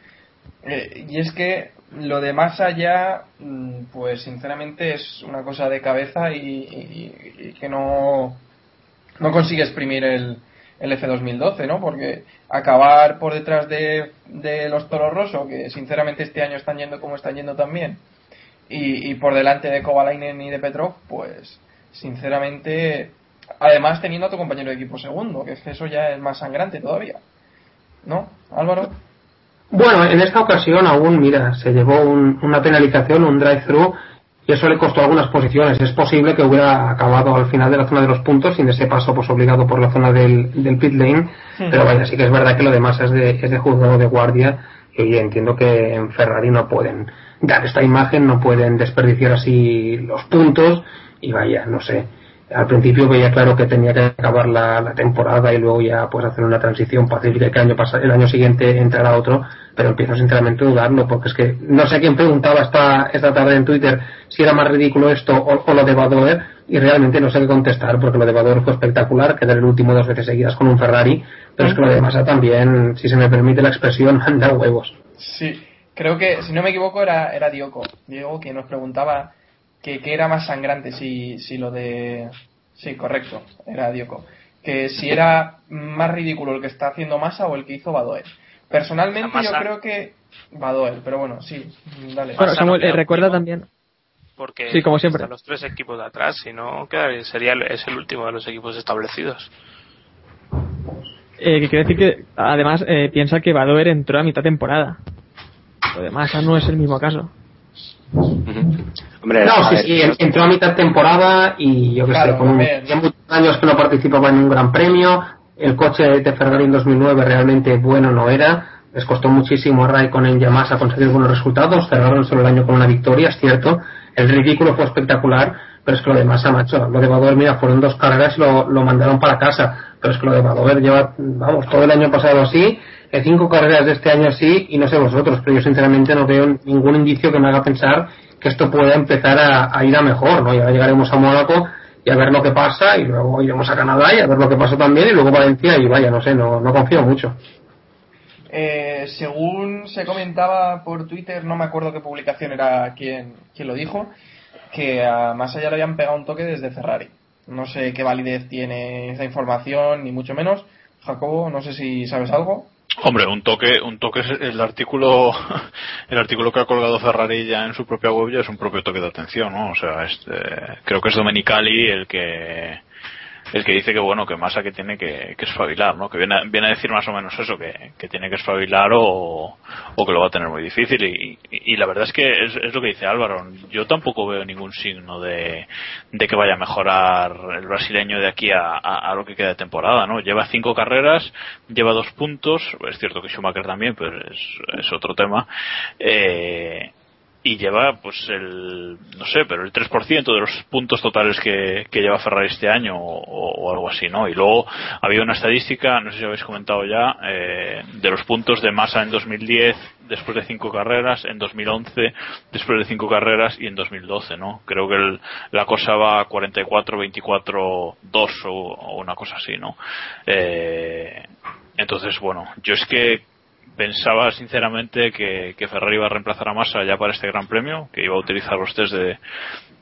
Eh, y es que lo de Massa ya, mm, pues sinceramente es una cosa de cabeza y, que no, no consigue exprimir el, el F2012, ¿no? Porque acabar por detrás de, de los Toros Rosso, que sinceramente este año están yendo como están yendo también, y, y por delante de Kovalainen y de Petrov, pues sinceramente, además teniendo a tu compañero de equipo segundo, que es que eso ya es más sangrante todavía. ¿No, Álvaro? Bueno, en esta ocasión aún, mira, se llevó un- una penalización, un drive-thru, y eso le costó algunas posiciones. Es posible que hubiera acabado al final de la zona de los puntos sin ese paso pues obligado por la zona del, del pit lane, pero vaya, sí que es verdad que lo demás es de, es de juzgado de guardia, y oye, entiendo que en Ferrari no pueden dar esta imagen, no pueden desperdiciar así los puntos, y vaya, no sé. Al principio veía claro que tenía que acabar la, temporada y luego ya pues hacer una transición pacífica que el año, el año siguiente entrara otro, pero empiezo sinceramente a dudarlo porque es que no sé quién preguntaba esta, esta tarde en Twitter si era más ridículo esto o, lo de Badoer y realmente no sé qué contestar porque lo de Badoer fue espectacular, quedar el último dos veces seguidas con un Ferrari, pero es que lo de Massa también, si se me permite la expresión, anda huevos. Sí, creo que, si no me equivoco, era, era Diogo. Diego que nos preguntaba que, que era más sangrante, si, si lo de... Sí, correcto, era Diogo. Que si era más ridículo el que está haciendo Massa o el que hizo Badoer. Personalmente yo creo que Badoer, pero bueno, sí, dale. Bueno, Massa Samuel, no eh, recuerda último. también. porque Sí, como siempre. están los tres equipos de atrás, si no queda- sería el- es el último de los equipos establecidos. Eh, que quiere decir que, además, eh, piensa que Badoer entró a mitad temporada. Lo demás no es el mismo caso. Hombre, No, sí, ver, sí, en- entró a mitad temporada y yo que Claro, sé, con ya muchos años que no participaba en un gran premio, el coche de Ferrari en 2009 realmente bueno no era, les costó muchísimo a Raikkonen y a Massa conseguir buenos resultados, cerraron solo el año con una victoria, es cierto, el ridículo fue espectacular, pero es que lo de Massa, macho, lo de Badoer, mira, fueron dos carreras y lo, lo mandaron para casa, pero es que lo de Badoer lleva, vamos, todo el año pasado así, eh, cinco carreras de este año así, y no sé vosotros, pero yo sinceramente no veo ningún indicio que me haga pensar que esto pueda empezar a, ir a mejor, ¿no? Ya llegaremos a Mónaco y a ver lo que pasa, y luego iremos a Canadá y a ver lo que pasa también, y luego Valencia, y vaya, no sé, no, no confío mucho. Eh, según se comentaba por Twitter, no me acuerdo qué publicación era quien, quien lo dijo, que a Massa le habían pegado un toque desde Ferrari. No sé qué validez tiene esa información, ni mucho menos. Jacobo, no sé si sabes algo. Hombre, un toque, un toque es el artículo, el artículo que ha colgado Ferrari ya en su propia web ya es un propio toque de atención, ¿no? O sea, este, creo que es Domenicali el que, el que dice que bueno, que Massa que tiene que, que espabilar, ¿no? Que viene, viene a decir más o menos eso, que, que tiene que espabilar o, o que lo va a tener muy difícil y, y, la verdad es que es, lo que dice Álvaro, yo tampoco veo ningún signo de, de que vaya a mejorar el brasileño de aquí a, a- a lo que queda de temporada, ¿no? Lleva cinco carreras, lleva dos puntos, es cierto que Schumacher también, pero es, es otro tema, eh, y lleva pues el no sé pero el 3% de los puntos totales que, que lleva Ferrari este año o, algo así no y luego había una estadística no sé si habéis comentado ya eh, de los puntos de masa en 2010 después de cinco carreras en 2011 después de cinco carreras y en 2012 no creo que el- la cosa va a 44 24 2 o, o una cosa así no eh, entonces bueno yo es que pensaba sinceramente que, Ferrari iba a reemplazar a Massa ya para este Gran Premio, que iba a utilizar los test de,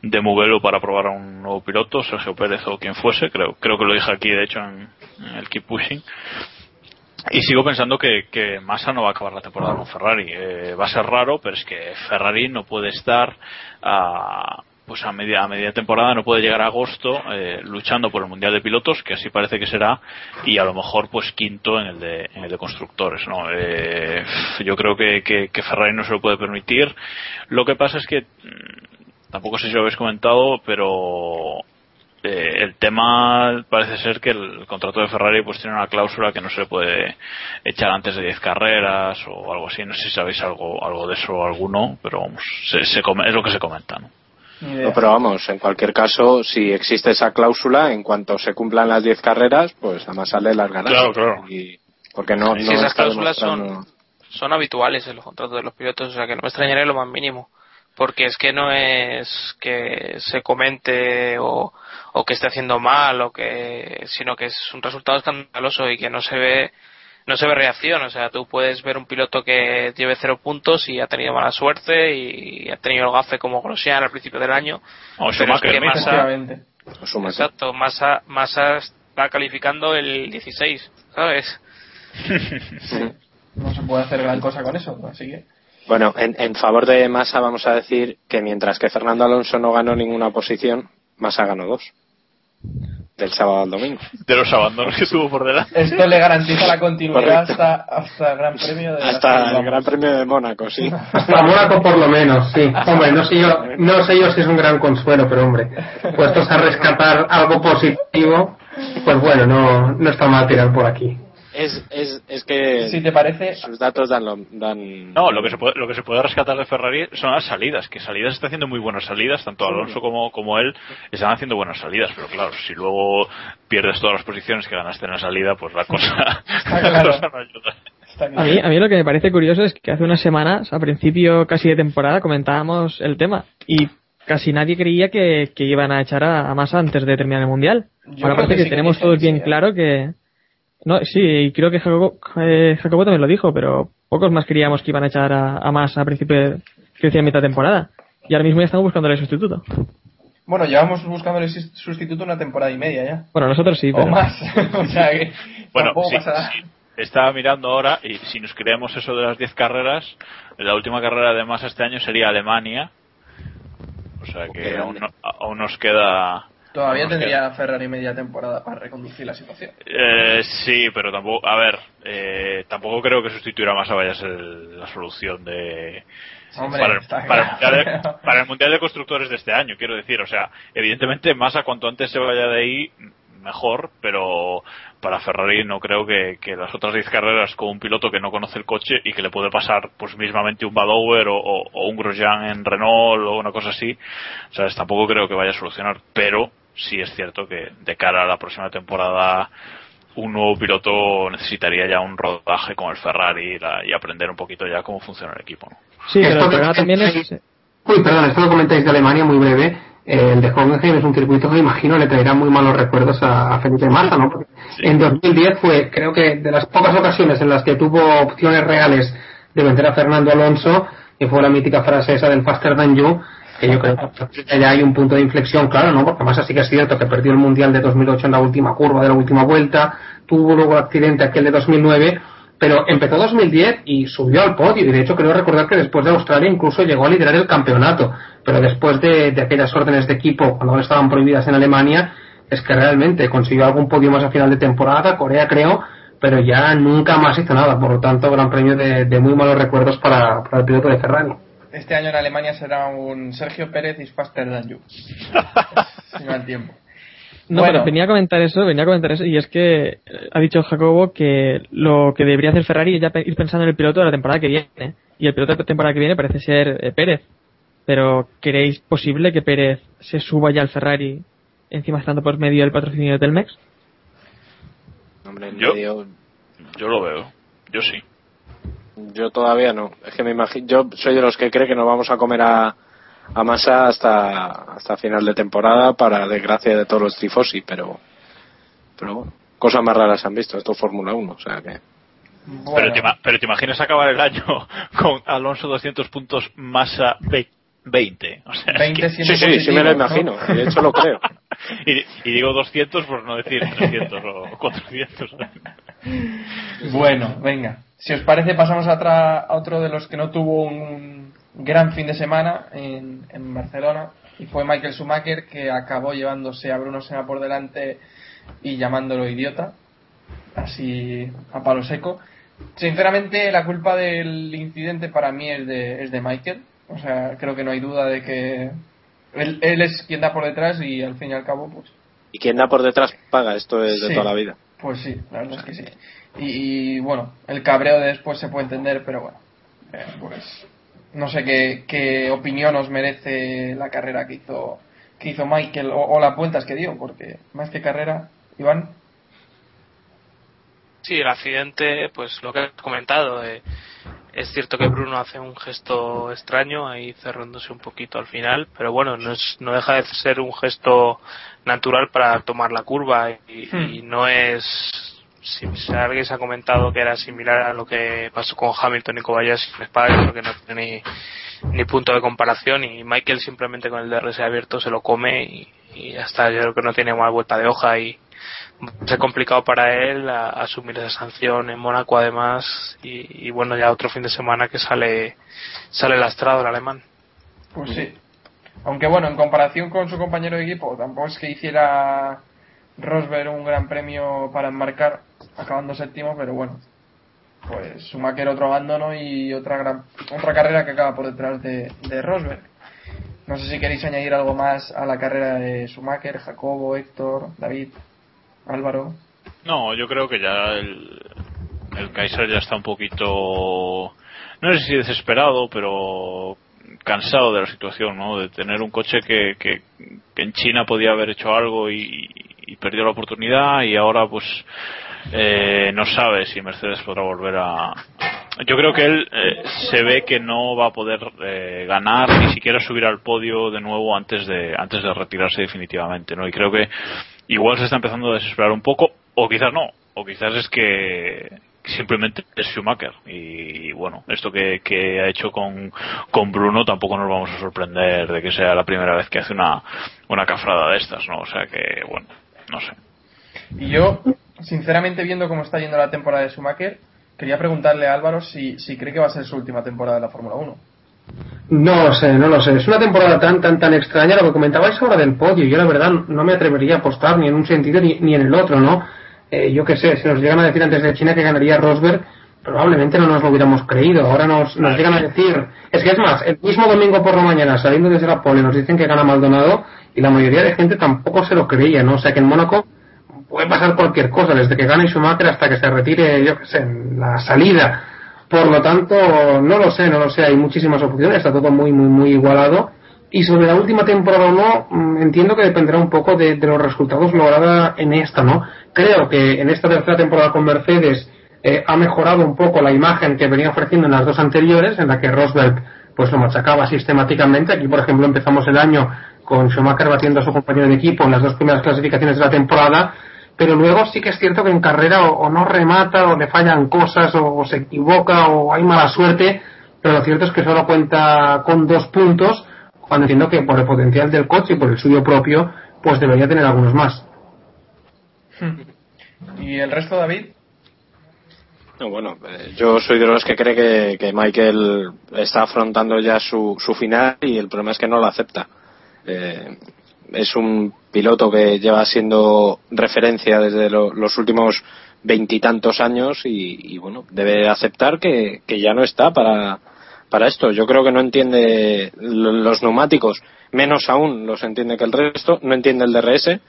de Mugello para probar a un nuevo piloto, Sergio Pérez o quien fuese, creo, creo que lo dije aquí de hecho en, el Keep Pushing. Y sigo pensando que, que Massa no va a acabar la temporada con Ferrari. Eh, va a ser raro, pero es que Ferrari no puede estar a, pues a media, a media temporada no puede llegar a agosto eh, luchando por el mundial de pilotos que así parece que será y a lo mejor pues quinto en el de, constructores no Eh, yo creo que, que, Ferrari no se lo puede permitir lo que pasa es que mm, tampoco sé si lo habéis comentado pero eh, el tema parece ser que el contrato de Ferrari pues tiene una cláusula que no se puede echar antes de 10 carreras o algo así. No sé si sabéis algo algo de eso alguno, pero vamos, se, es lo que se comenta. ¿no? No, pero vamos, en cualquier caso, si existe esa cláusula, en cuanto se cumplan las 10 carreras, pues además sale las ganas. Claro, claro. Y, porque no, no esas cláusulas demostrando- son, son habituales en los contratos de los pilotos, o sea que no me extrañaría lo más mínimo. Porque es que no es que se comente o, o que esté haciendo mal o que, sino que es un resultado escandaloso y que no se ve, no se ve reacción. O sea, tú puedes ver un piloto que lleve cero puntos y ha tenido mala suerte y ha tenido el gafe como Grosjean al principio del año. O pero es que. Massa, exacto, Massa, Massa está calificando el 16, ¿sabes? No se puede hacer gran cosa con eso, así que. Bueno, en, en favor de Massa vamos a decir que mientras que Fernando Alonso no ganó ninguna posición, Massa ganó dos. Del sábado al domingo. De los abandonos que tuvo por delante. Esto le garantiza la continuidad hasta, hasta el Gran Premio de Hasta el. Gran Premio de Mónaco, sí. Hasta Mónaco por lo menos, sí. Hombre, no sé yo, no sé yo si es un gran consuelo, pero hombre, puestos a rescatar algo positivo, pues bueno, no, no está mal tirar por aquí. Es, es, es que Si te parece, sus datos dan, lo- dan No, lo que se puede, lo que se puede rescatar de Ferrari son las salidas, que salidas está haciendo muy buenas salidas, tanto Alonso como, como él están haciendo buenas salidas, pero claro, si luego pierdes todas las posiciones que ganaste en la salida, pues la cosa, la claro. cosa no ayuda. A mí, a mí lo que me parece curioso es que hace unas semanas, a principio casi de temporada, comentábamos el tema y casi nadie creía que, que iban a echar a, a Massa antes de terminar el Mundial. Yo Ahora parece que que, sí que tenemos dicen todos que bien ¿eh? claro que... No, sí, y creo que Jacobo, eh, Jacobo también lo dijo, pero pocos más creíamos que iban a echar a, a Massa a principio de, que decía mitad de temporada. Y ahora mismo ya estamos buscando el sustituto. bueno, llevamos buscando el sus- sustituto una temporada y media ya. Bueno, nosotros sí, O pero... más. o sea que. Bueno, tampoco sí. Estaba mirando ahora y si nos creemos eso de las 10 carreras, la última carrera de masa este año sería Alemania. O sea que aún nos queda. Todavía tendría Ferrari media temporada para reconducir la situación. Eh, sí, pero tampoco, a ver, eh, tampoco creo que sustituir a Massa vaya a ser el- la solución de Hombre, para, el, mundial de, para el mundial de constructores de este año, quiero decir, o sea, evidentemente Massa cuanto antes se vaya de ahí mejor, pero para Ferrari no creo que, que las otras 10 carreras con un piloto que no conoce el coche y que le puede pasar pues mismamente un Badower o, o- o un Grosjean en Renault o una cosa así, ¿sabes? Tampoco creo que vaya a solucionar, pero sí es cierto que de cara a la próxima temporada un nuevo piloto necesitaría ya un rodaje con el Ferrari y, la- y aprender un poquito ya cómo funciona el equipo. ¿no? Sí, pero Esto el que- problema también es... Uy, perdón, esto lo comentáis de Alemania muy breve. Eh, el de Hockenheim es un circuito que imagino le traerá muy malos recuerdos a, a Felipe Massa, ¿no? Porque En 2010 fue, creo que, de las pocas ocasiones en las que tuvo opciones reales de vencer a Fernando Alonso, y fue la mítica frase esa del faster than you, que yo creo que ya hay un punto de inflexión, claro, ¿no? Porque Massa sí que es cierto que perdió el Mundial de 2008 en la última curva de la última vuelta, tuvo luego el accidente aquel de 2009, pero empezó 2010 y subió al podio y de hecho creo recordar que después de Australia incluso llegó a liderar el campeonato pero después de, de aquellas órdenes de equipo cuando estaban prohibidas en Alemania es que realmente consiguió algún podio más a final de temporada Corea creo pero ya nunca más hizo nada por lo tanto gran premio de, de muy malos recuerdos para, para el piloto de Ferrari Este año en Alemania será un Sergio Pérez is faster than you. si no tiempo. No, Bueno. pero venía a comentar eso, venía a comentar eso, y es que eh, ha dicho Jacobo que lo que debería hacer Ferrari es ya ir pensando en el piloto de la temporada que viene. Y el piloto de la temporada que viene parece ser eh, Pérez. Pero ¿creéis posible que Pérez se suba ya al Ferrari encima estando por medio del patrocinio de Telmex? Hombre, en Yo- medio- Yo lo veo, yo sí. Yo todavía no. Es que me imagino, yo soy de los que cree que nos vamos a comer a, a masa hasta, hasta final de temporada para desgracia de todos los tifosi, pero, pero bueno, cosas más raras han visto. Esto es Fórmula 1, o sea que. Bueno, Pero, te, pero te imaginas acabar el año con Alonso 200 puntos, Massa ve- 20. O sea, es 20 que- siendo Sí, sí, sí me lo imagino. De hecho lo creo. y, y digo 200 por no decir 300 o 400. Bueno, venga. Si os parece, pasamos a, a otro de los que no tuvo un gran fin de semana en, en Barcelona. y fue Michael Schumacher que acabó llevándose a Bruno Senna por delante y llamándolo idiota, así a palo seco. Sinceramente, la culpa del incidente para mí es de, es de Michael. O sea, creo que no hay duda de que él, él es quien da por detrás y al fin y al cabo, pues. Y quien da por detrás paga, esto es de Sí. toda la vida. Pues sí, la verdad es que sí. Y, y, bueno, el cabreo de después se puede entender, pero bueno, eh, pues no sé qué, qué opinión os merece la carrera que hizo que hizo Michael o, o las vueltas que dio, porque más que carrera, Iván. Sí, el accidente, pues lo que has comentado, eh, es cierto que Bruno hace un gesto extraño ahí cerrándose un poquito al final, pero bueno, no, es, no deja de ser un gesto natural para tomar la curva y, Hmm. y no es, si, alguien se ha comentado que era similar a lo que pasó con Hamilton y Kobayashi en Spa, yo creo que no tiene ni, ni punto de comparación y Michael simplemente con el DRS abierto se lo come y, está, yo creo que no tiene más vuelta de hoja y va a ser complicado para él a- asumir esa sanción en Mónaco además y, y bueno ya otro fin de semana que sale sale lastrado el alemán Pues sí. Aunque bueno, en comparación con su compañero de equipo, tampoco es que hiciera Rosberg un gran premio para enmarcar, acabando séptimo, pero bueno. Pues Schumacher otro abandono y otra gran, otra carrera que acaba por detrás de, Rosberg. No sé si queréis añadir algo más a la carrera de Schumacher, Jacobo, Héctor, David, Álvaro. No, yo creo que ya el, el Kaiser ya está un poquito, no sé si desesperado, pero cansado de la situación, ¿no? De tener un coche que, que, en China podía haber hecho algo y, y perdió la oportunidad y ahora pues eh, no sabe si Mercedes podrá volver a... Yo creo que él eh, se ve que no va a poder eh, ganar ni siquiera subir al podio de nuevo antes de antes de retirarse definitivamente, ¿no? Y creo que igual se está empezando a desesperar un poco o quizás no, o quizás es que simplemente es Schumacher y bueno, esto que, que ha hecho con, con Bruno tampoco nos vamos a sorprender de que sea la primera vez que hace una, una cafrada de estas, ¿no? O sea que, bueno, no sé. Y yo, sinceramente, viendo cómo está yendo la temporada de Schumacher, quería preguntarle a Álvaro si, si cree que va a ser su última temporada de la Fórmula 1. No lo sé, no lo sé. Es una temporada tan, tan, tan extraña. Lo que comentabais ahora del podio, yo la verdad no me atrevería a apostar ni en un sentido ni, ni en el otro, ¿no? Eh, yo qué sé, si nos llegan a decir antes de China que ganaría Rosberg, probablemente no nos lo hubiéramos creído. Ahora nos, nos llegan a decir. Es que es más, el mismo domingo por la mañana, saliendo desde la pole, nos dicen que gana Maldonado y la mayoría de gente tampoco se lo creía, ¿no? O sea que en Mónaco puede pasar cualquier cosa, desde que gane Schumacher hasta que se retire, yo qué sé, en la salida. Por lo tanto, no lo sé, no lo sé, hay muchísimas opciones, está todo muy, muy, muy igualado. Y sobre la última temporada o no, mm, entiendo que dependerá un poco de, los resultados logrados en esta, ¿no? Creo que en esta tercera temporada con Mercedes eh, ha mejorado un poco la imagen que venía ofreciendo en las dos anteriores, en la que Rosberg pues lo machacaba sistemáticamente. Aquí, por ejemplo, empezamos el año con Schumacher batiendo a su compañero de equipo en las dos primeras clasificaciones de la temporada, pero luego sí que es cierto que en carrera o, no remata o le fallan cosas o se equivoca o hay mala suerte, pero lo cierto es que solo cuenta con dos puntos, cuando entiendo que por el potencial del coche y por el suyo propio, pues debería tener algunos más. ¿Y el resto, David? No, bueno, eh, yo soy de los que cree que, que Michael está afrontando ya su, su final y el problema es que no lo acepta. Eh, es un piloto que lleva siendo referencia desde lo- los últimos veintitantos años y, y, bueno, debe aceptar que, que ya no está para, para esto. Yo creo que no entiende lo- los neumáticos, menos aún los entiende que el resto, no entiende el DRS.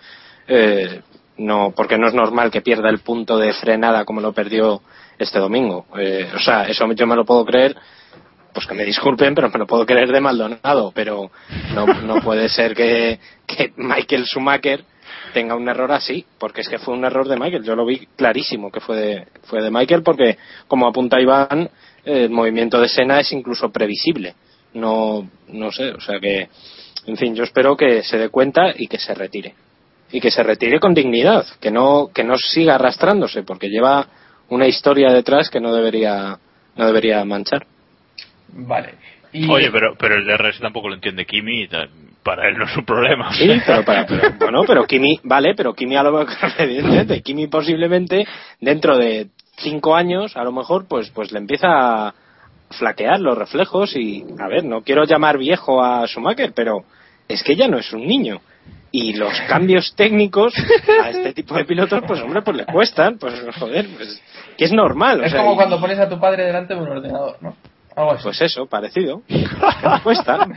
Eh, no, porque no es normal que pierda el punto de frenada como lo perdió este domingo. Eh, o sea, eso yo me lo puedo creer, pues que me disculpen, pero me lo puedo creer de Maldonado, pero no, no puede ser que, que Michael Schumacher tenga un error así, porque es que fue un error de Michael. Yo lo vi clarísimo que fue de, fue de Michael, porque como apunta Iván, el movimiento de Sena es incluso previsible. No, no sé, o sea que, en fin, yo espero que se dé cuenta y que se retire y que se retire con dignidad, que no que no siga arrastrándose, porque lleva una historia detrás que no debería no debería manchar. Vale. Y, Oye, pero, pero el DRS tampoco lo entiende Kimi para él no es un problema. Sí, pero, para, pero bueno, pero Kimi, vale, pero Kimi a lo mejor, evidentemente, Kimi posiblemente dentro de cinco años, a lo mejor, pues, pues le empieza a flaquear los reflejos y, a ver, no quiero llamar viejo a Schumacher, pero es que ya no es un niño. Y los cambios técnicos a este tipo de pilotos, pues hombre, pues le cuestan, pues joder, pues que es normal. o Es sea, como y- cuando pones a tu padre delante de un ordenador, ¿no? Algo así. Pues eso, parecido. Cuestan.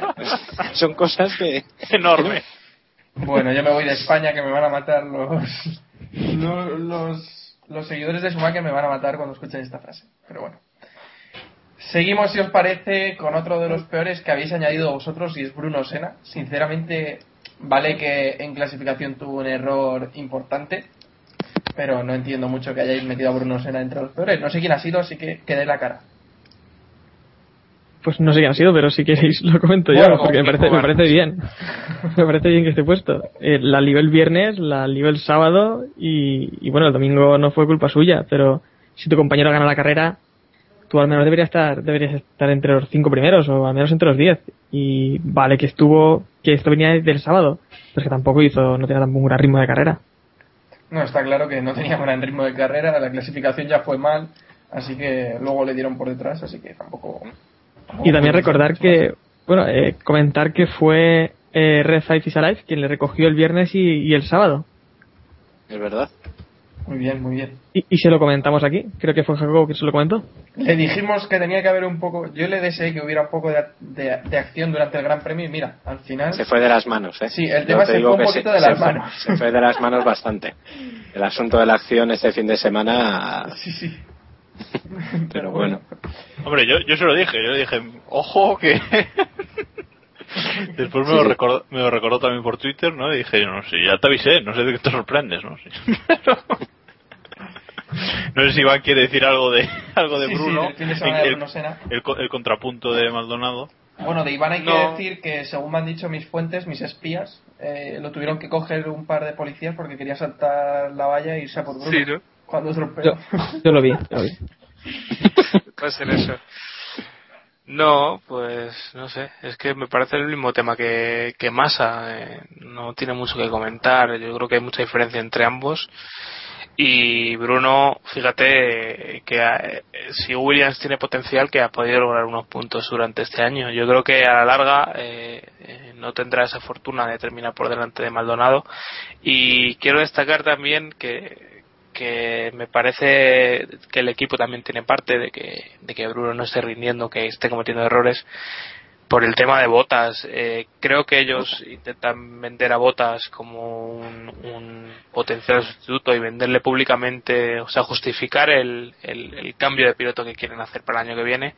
Son cosas que... Enorme. Bueno, yo me voy de España que me van a matar los los, los, los seguidores de Schumacher me van a matar cuando escuchen esta frase. Pero bueno. Seguimos, si os parece, con otro de los peores que habéis añadido vosotros y es Bruno Sena. Sinceramente, vale que en clasificación tuvo un error importante, pero no entiendo mucho que hayáis metido a Bruno Sena entre los peores. No sé quién ha sido, así que que dé la cara. Pues no sé quién ha sido, pero si queréis lo comento yo, porque me parece, me parece bien. me parece bien que esté puesto. Eh, la lió el viernes, la lió el sábado y, y bueno, el domingo no fue culpa suya, pero si tu compañero gana la carrera, tú al menos deberías estar, deberías estar entre los cinco primeros o al menos entre los diez. Y vale que estuvo, que esto venía del sábado, pero es que tampoco hizo, no tenía tampoco un gran ritmo de carrera. No, está claro que no tenía gran ritmo de carrera, la clasificación ya fue mal, así que luego le dieron por detrás, así que tampoco... Y también recordar que, bueno, eh, comentar que fue eh, Red Five is Alive quien le recogió el viernes y, y el sábado. Es verdad. Muy bien, muy bien. Y, y se lo comentamos aquí. Creo que fue Jacobo que se lo comentó. Le dijimos que tenía que haber un poco. Yo le deseé que hubiera un poco de, de- de acción durante el Gran Premio y mira, al final. Se fue de las manos, ¿eh? Sí, el tema te se fue un poquito de las manos. Se fue de las manos bastante. El asunto de la acción este fin de semana... Sí, sí. Pero bueno. Hombre, yo, yo se lo dije, yo le dije, ojo que... Después me, lo recordó, me lo recordó también por Twitter, ¿no? Y dije, no sé, ya te avisé, no sé de qué te sorprendes, ¿no? Sí. no sé si Iván quiere decir algo de algo de Sí, Bruno, el, Bruno el co- el contrapunto de Maldonado. Bueno, de Iván hay que decir que, según me han dicho mis fuentes, mis espías, eh, lo tuvieron que coger un par de policías porque quería saltar la valla e irse a por Bruno. Sí, ¿no? Cuando estropeó. Yo lo vi, yo lo vi. Puede ser eso. No, pues no sé, es que me parece el mismo tema que, que Massa, eh, no tiene mucho que comentar, yo creo que hay mucha diferencia entre ambos y Bruno, fíjate que eh, si Williams tiene potencial que ha podido lograr unos puntos durante este año, yo creo que a la larga eh, eh, no tendrá esa fortuna de terminar por delante de Maldonado y quiero destacar también que que me parece que el equipo también tiene parte de que, de que Bruno no esté rindiendo, que esté cometiendo errores por el tema de botas. Eh, creo que ellos intentan vender a botas como un, un potencial sustituto y venderle públicamente, o sea, justificar el, el, el cambio de piloto que quieren hacer para el año que viene.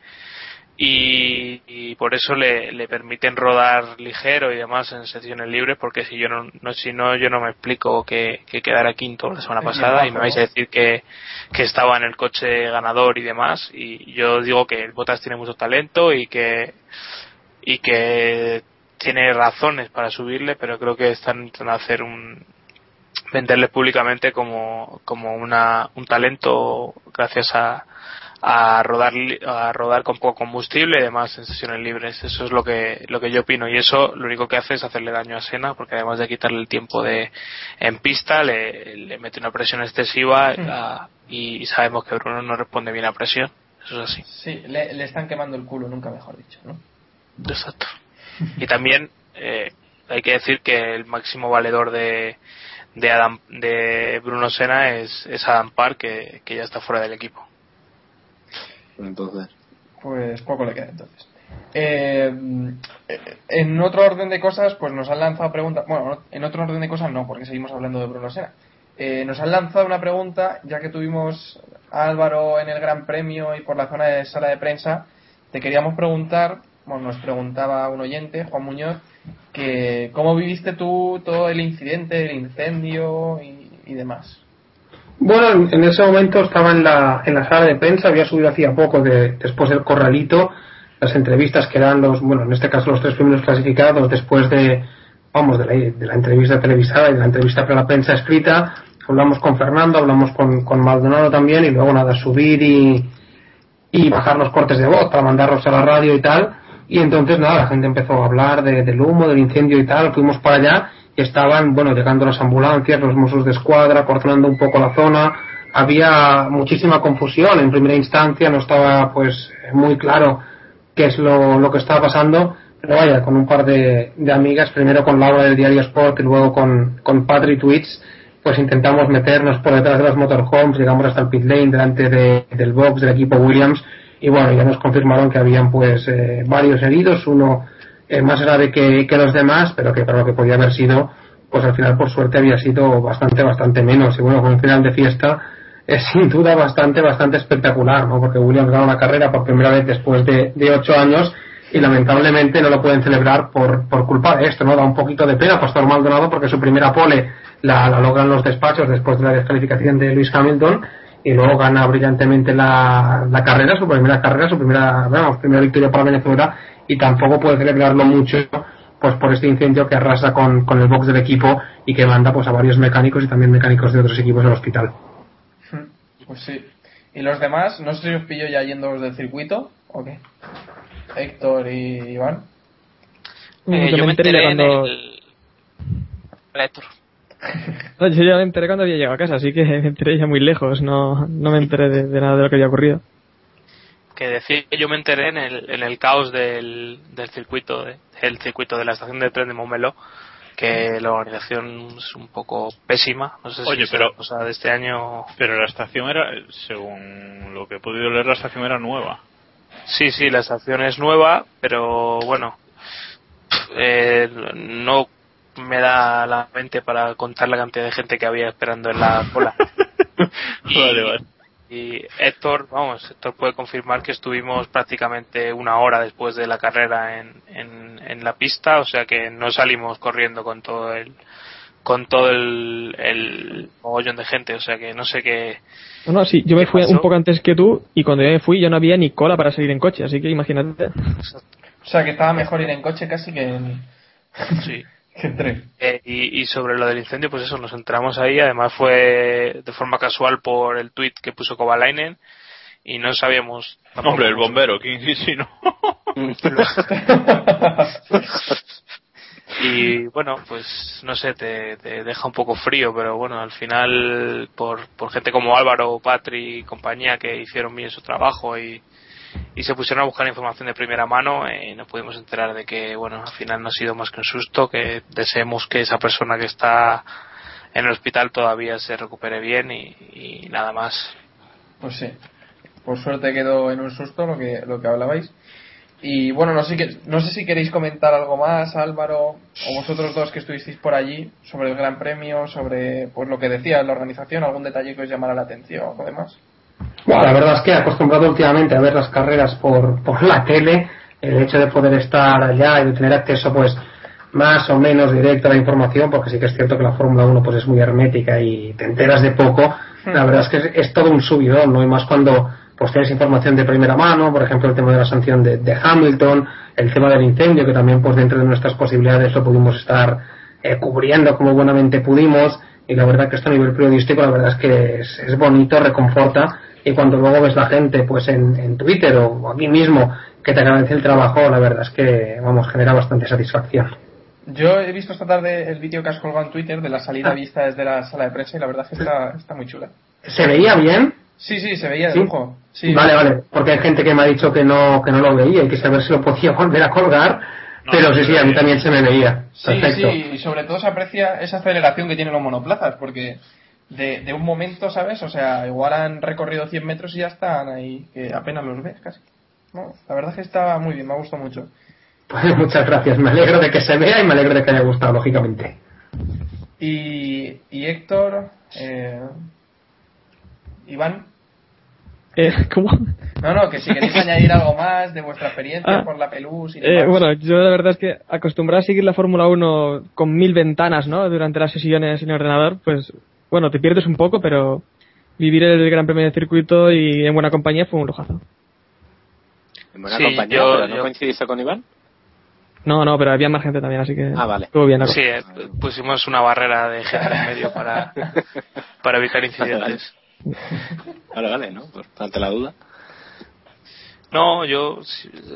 Y, y por eso le, le permiten rodar ligero y demás en secciones libres porque si yo no, no si no yo no me explico que, que quedara quinto la semana pasada y me vais a decir que, que estaba en el coche ganador y demás y yo digo que el Bottas tiene mucho talento y que y que tiene razones para subirle pero creo que están intentando hacer un venderle públicamente como, como una, un talento gracias a, a rodar a rodar con poco combustible y demás en sesiones libres eso es lo que lo que yo opino y eso lo único que hace es hacerle daño a Sena porque además de quitarle el tiempo de en pista le, le mete una presión excesiva Mm. a- y sabemos que Bruno no responde bien a presión eso es así Sí, le, le están quemando el culo, nunca mejor dicho, ¿no? Exacto. Y también eh, hay que decir que el máximo valedor de, de Adam de Bruno Sena es, es Adam Park que, que ya está fuera del equipo. Entonces. Pues poco le queda entonces. Eh, en otro orden de cosas, pues nos han lanzado preguntas. Bueno, en otro orden de cosas no, porque seguimos hablando de Bruno Sena. Eh, nos han lanzado una pregunta, ya que tuvimos a Álvaro en el Gran Premio y por la zona de sala de prensa. Te queríamos preguntar, bueno, nos preguntaba un oyente, Juan Muñoz, que cómo viviste tú todo el incidente, el incendio y, y demás. Bueno, en, ese momento estaba en la, en la sala de prensa, había subido hacía poco de, después del corralito, las entrevistas que eran los, bueno, en este caso los tres primeros clasificados después de, vamos, de la, de la entrevista televisada y de la entrevista para la prensa escrita. Hablamos con Fernando, hablamos con, con Maldonado también y luego nada, subir y, y bajar los cortes de voz para mandarlos a la radio y tal. Y entonces nada, la gente empezó a hablar de- del humo, del incendio y tal. Fuimos para allá estaban, bueno, llegando las ambulancias, los Mossos de Escuadra, coordinando un poco la zona. Había muchísima confusión. En primera instancia, no estaba pues muy claro qué es lo, lo que estaba pasando, pero vaya, con un par de, de amigas, primero con Laura del Diario Sport y luego con, con Patrick Twitch, pues intentamos meternos por detrás de los motorhomes, llegamos hasta el pit lane, delante de- del box del equipo Williams, y bueno, ya nos confirmaron que habían pues eh, varios heridos, uno más grave que, que los demás, pero que para lo que podía haber sido, pues al final por suerte había sido bastante, bastante menos, y bueno, con un final de fiesta es sin duda bastante, bastante espectacular, ¿no? Porque Williams gana una carrera por primera vez después de, ocho años y lamentablemente no lo pueden celebrar por, por culpa de esto, ¿no? Da un poquito de pena Pastor Maldonado porque su primera pole la, la logran los despachos después de la descalificación de Lewis Hamilton y luego gana brillantemente la, la carrera, su primera carrera, su primera, vamos, primera victoria para Venezuela y tampoco puede celebrarlo mucho pues por este incendio que arrasa con, con el box del equipo y que manda pues a varios mecánicos y también mecánicos de otros equipos al hospital. Pues sí. ¿Y los demás? No sé si os pillo ya yendo del circuito o qué. Héctor y Iván. Eh, yo yo me enteré enteré en cuando- el... Héctor. No, yo ya me enteré cuando había llegado a casa, así que me enteré ya muy lejos, no, no me enteré de, de nada de lo que había ocurrido. Que decía que yo me enteré en el, en el caos del, del circuito de, el circuito de la estación de tren de Montmeló que la organización es un poco pésima no sé Oye, si pero- o sea de este año Pero la estación era, según lo que he podido leer, la estación era nueva. sí sí la estación es nueva pero bueno eh, no me da la mente para contar la cantidad de gente que había esperando en la cola y, Vale, vale. Y Héctor, vamos, Héctor puede confirmar que estuvimos prácticamente una hora después de la carrera en, en, en la pista, o sea que no salimos corriendo con todo el con todo el, el mogollón de gente, o sea que no sé qué. No, no, sí, yo me ¿Qué fui pasó? un poco antes que tú y cuando yo me fui ya no había ni cola para salir en coche, así que imagínate. O sea, que estaba mejor ir en coche casi que en, Sí. Eh, y, y sobre lo del incendio, pues eso, nos entramos ahí. Además fue de forma casual por el tweet que puso Kovalainen y no sabíamos. Hombre, el bombero, ¿quién sí, sí, no? y bueno pues no sé te, te deja un poco frío pero bueno al final por, por gente como Álvaro Patri y compañía que hicieron bien su trabajo y, y se pusieron a buscar información de primera mano eh, nos pudimos enterar de que bueno al final no ha sido más que un susto que deseemos que esa persona que está en el hospital todavía se recupere bien y, y nada más Pues sí. Por suerte quedó en un susto lo que, lo que hablabais. Y bueno, no sé, no sé si queréis comentar algo más, Álvaro, o vosotros dos que estuvisteis por allí, sobre el Gran Premio, sobre pues lo que decía la organización, algún detalle que os llamara la atención o demás. Bueno, la verdad es que acostumbrado últimamente a ver las carreras por, por la tele, el hecho de poder estar allá y de tener acceso pues más o menos directo a la información, porque sí que es cierto que la Fórmula 1 pues es muy hermética y te enteras de poco, la verdad es que es, es todo un subidón, ¿no? Y más cuando pues tienes información de primera mano, por ejemplo el tema de la sanción de, de Hamilton, el tema del incendio, que también pues dentro de nuestras posibilidades lo pudimos estar eh, cubriendo como buenamente pudimos, y la verdad que esto a nivel periodístico la verdad es que es, es bonito, reconforta, y cuando luego ves la gente pues en, en Twitter o aquí mismo que te agradece el trabajo, la verdad es que vamos, genera bastante satisfacción. Yo he visto esta tarde el vídeo que has colgado en Twitter de la salida Ah. vista desde la sala de prensa y la verdad es que está, está muy chula. ¿Se veía bien? Sí, sí, se veía de ¿Sí? lujo. Sí. Vale, vale, porque hay gente que me ha dicho que no, que no lo veía y que saber si lo podía volver a colgar, No, pero sí, sí, a mí también se me veía. Sí, Perfecto. sí, y sobre todo se aprecia esa aceleración que tienen los monoplazas, porque de, de un momento, ¿sabes? O sea, igual han recorrido 100 metros y ya están ahí, que apenas los ves casi. No, la verdad es que está muy bien, me ha gustado mucho. Pues muchas gracias, me alegro de que se vea y me alegro de que haya gustado, lógicamente. Y, y Héctor, eh, Iván, Eh, ¿Cómo? no, no, que si queréis añadir algo más de vuestra experiencia Ah. por la Pelús y Eh, demás. bueno, yo la verdad es que acostumbrado a seguir la Fórmula 1 con mil ventanas, ¿no? Durante las sesiones en el ordenador, pues, bueno, te pierdes un poco, pero vivir el Gran Premio de circuito y en buena compañía fue un lujazo. En buena Sí, compañía, yo- pero ¿no yo- coincidiste con Iván? No, no, pero había más gente también, así que Ah, vale. estuvo bien. sí eh, pusimos una barrera de gente en medio para, para evitar incidentes Vale, vale, ¿no? Pues ante la duda. No, yo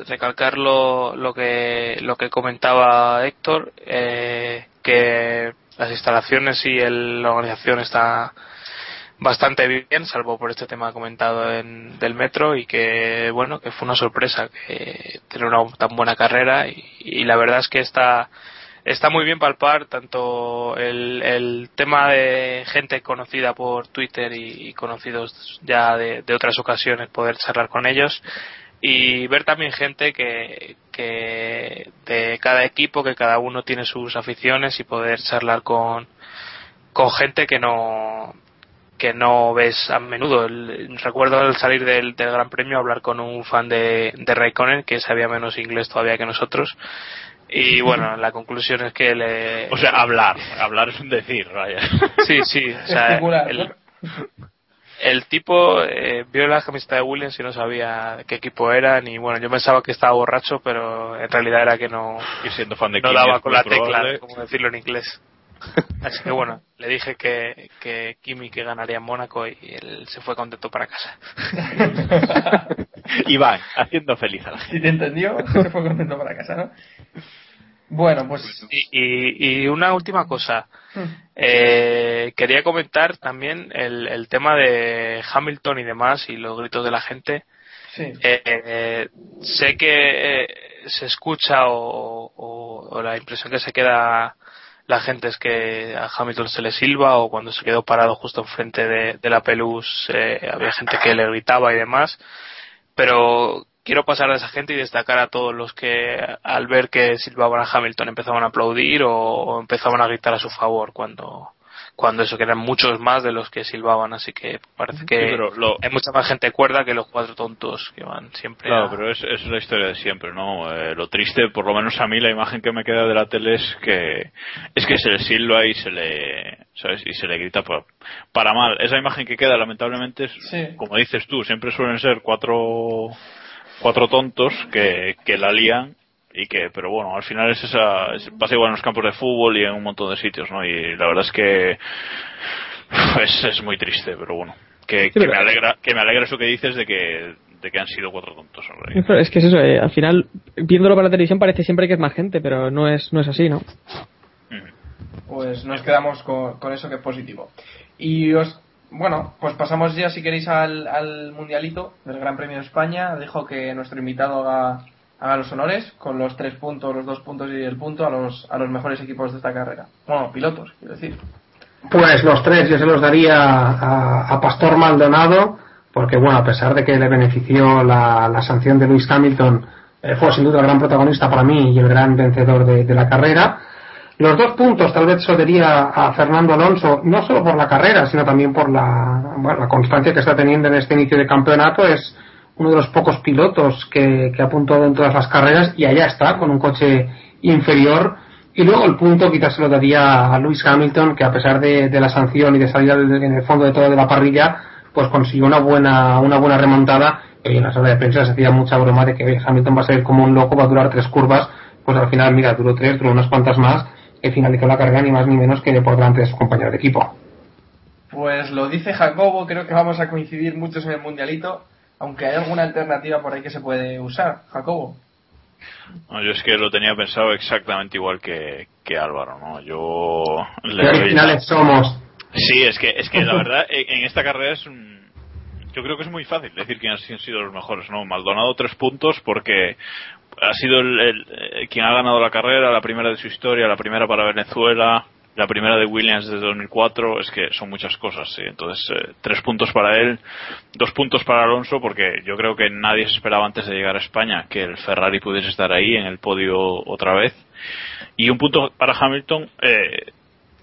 recalcar lo, lo que lo que comentaba Héctor, eh, que las instalaciones y el- la organización está bastante bien, salvo por este tema comentado en, del metro y que bueno, que fue una sorpresa que tener una tan buena carrera y, la verdad es que está está muy bien palpar tanto el, el tema de gente conocida por Twitter y, conocidos ya de otras ocasiones poder charlar con ellos y ver también gente que, que de cada equipo que cada uno tiene sus aficiones y poder charlar con con gente que no que no ves a menudo. El- recuerdo al salir del, del Gran Premio hablar con un fan de, de Raikkonen que sabía menos inglés todavía que nosotros. Y bueno, la conclusión es que le. O sea, hablar. Hablar es un decir, vaya. Sí, sí. O sea. El tipo eh, vio la camiseta de Williams y no sabía qué equipo era. Ni bueno, yo pensaba que estaba borracho, pero en realidad era que no. Y siendo fan de no daba con la tecla, probable. como decirlo en inglés. Así que bueno, le dije que, que Kimi que ganaría en Mónaco y él se fue contento para casa. Iván, haciendo feliz a la gente. Si te entendió, se fue contento para casa, ¿no? Bueno, pues... Y, y, y una última cosa. Eh, quería comentar también el, el tema de Hamilton y demás y los gritos de la gente. Sí. Eh, eh, sé que eh, se escucha o, o- o la impresión que se queda la gente es que a Hamilton se le silba o cuando se quedó parado justo enfrente de, de la pelus eh, había gente que le gritaba y demás pero quiero pasar a esa gente y destacar a todos los que al ver que silbaban a Hamilton empezaban a aplaudir o, o empezaban a gritar a su favor cuando cuando eso que eran muchos más de los que silbaban así que parece que Sí, pero lo- hay mucha más gente cuerda que los cuatro tontos que van siempre Claro, a- pero es, es la historia de siempre, ¿no? Eh, lo triste, por lo menos a mí, la imagen que me queda de la tele es que es que se le silba y se le, ¿sabes? Y se le grita por- para mal. Esa imagen que queda, lamentablemente, es, Sí. como dices tú, siempre suelen ser cuatro cuatro tontos que, que la lían y que, pero bueno, al final es esa, es- pasa igual en los campos de fútbol y en un montón de sitios, ¿no? Y la verdad es que es, es muy triste, pero bueno. Que, que pero- me alegra, que me alegra eso que dices de que, de que han sido cuatro tontos. Pero Es que es eso, eh, al final, viéndolo para la televisión parece siempre que es más gente, pero no es, no es así, ¿no? pues nos quedamos con, con eso que es positivo. Y os, bueno, pues pasamos ya si queréis al, al mundialito del Gran Premio de España. Dejo que nuestro invitado haga, los honores con los tres puntos, los dos puntos y el punto a los, a los mejores equipos de esta carrera. Bueno, pilotos, quiero decir. Pues los tres yo se los daría a, a Pastor Maldonado, porque bueno, a pesar de que le benefició la, sanción de Lewis Hamilton, eh, fue sin duda el gran protagonista para mí y el gran vencedor de la carrera. Los dos puntos tal vez daría a Fernando Alonso, no solo por la carrera, sino también por la, bueno, constancia que está teniendo en este inicio de campeonato. Es uno de los pocos pilotos que, que ha puntuado en todas las carreras y allá está, con un coche inferior. Y luego el punto quizás se lo daría a Lewis Hamilton, que a pesar de, de la sanción y de salir al- en el fondo de todo de la parrilla, pues consiguió una buena, una buena remontada. Y en la sala de prensa se hacía mucha broma de que Hamilton va a ser como un loco, va a durar tres curvas. Pues al final, mira, duró tres, duró unas cuantas más, y finalizó la carrera ni más ni menos que por delante de su compañero de equipo. Pues lo dice Jacobo, creo que vamos a coincidir muchos en el mundialito, aunque hay alguna alternativa por ahí que se puede usar. Jacobo. No, yo es que lo tenía pensado exactamente igual que, que Álvaro, ¿no? Yo le Qué doy originales somos. Sí, es que, es que la verdad, en en esta carrera es un- yo creo que es muy fácil decir quiénes han sido los mejores, ¿no? Maldonado tres puntos porque ha sido el, eh, quien ha ganado la carrera, la primera de su historia, la primera para Venezuela, la primera de Williams desde 2004, es que son muchas cosas, sí. Entonces, eh, tres puntos para él, dos puntos para Alonso porque yo creo que nadie se esperaba antes de llegar a España que el Ferrari pudiese estar ahí en el podio otra vez. Y un punto para Hamilton, eh,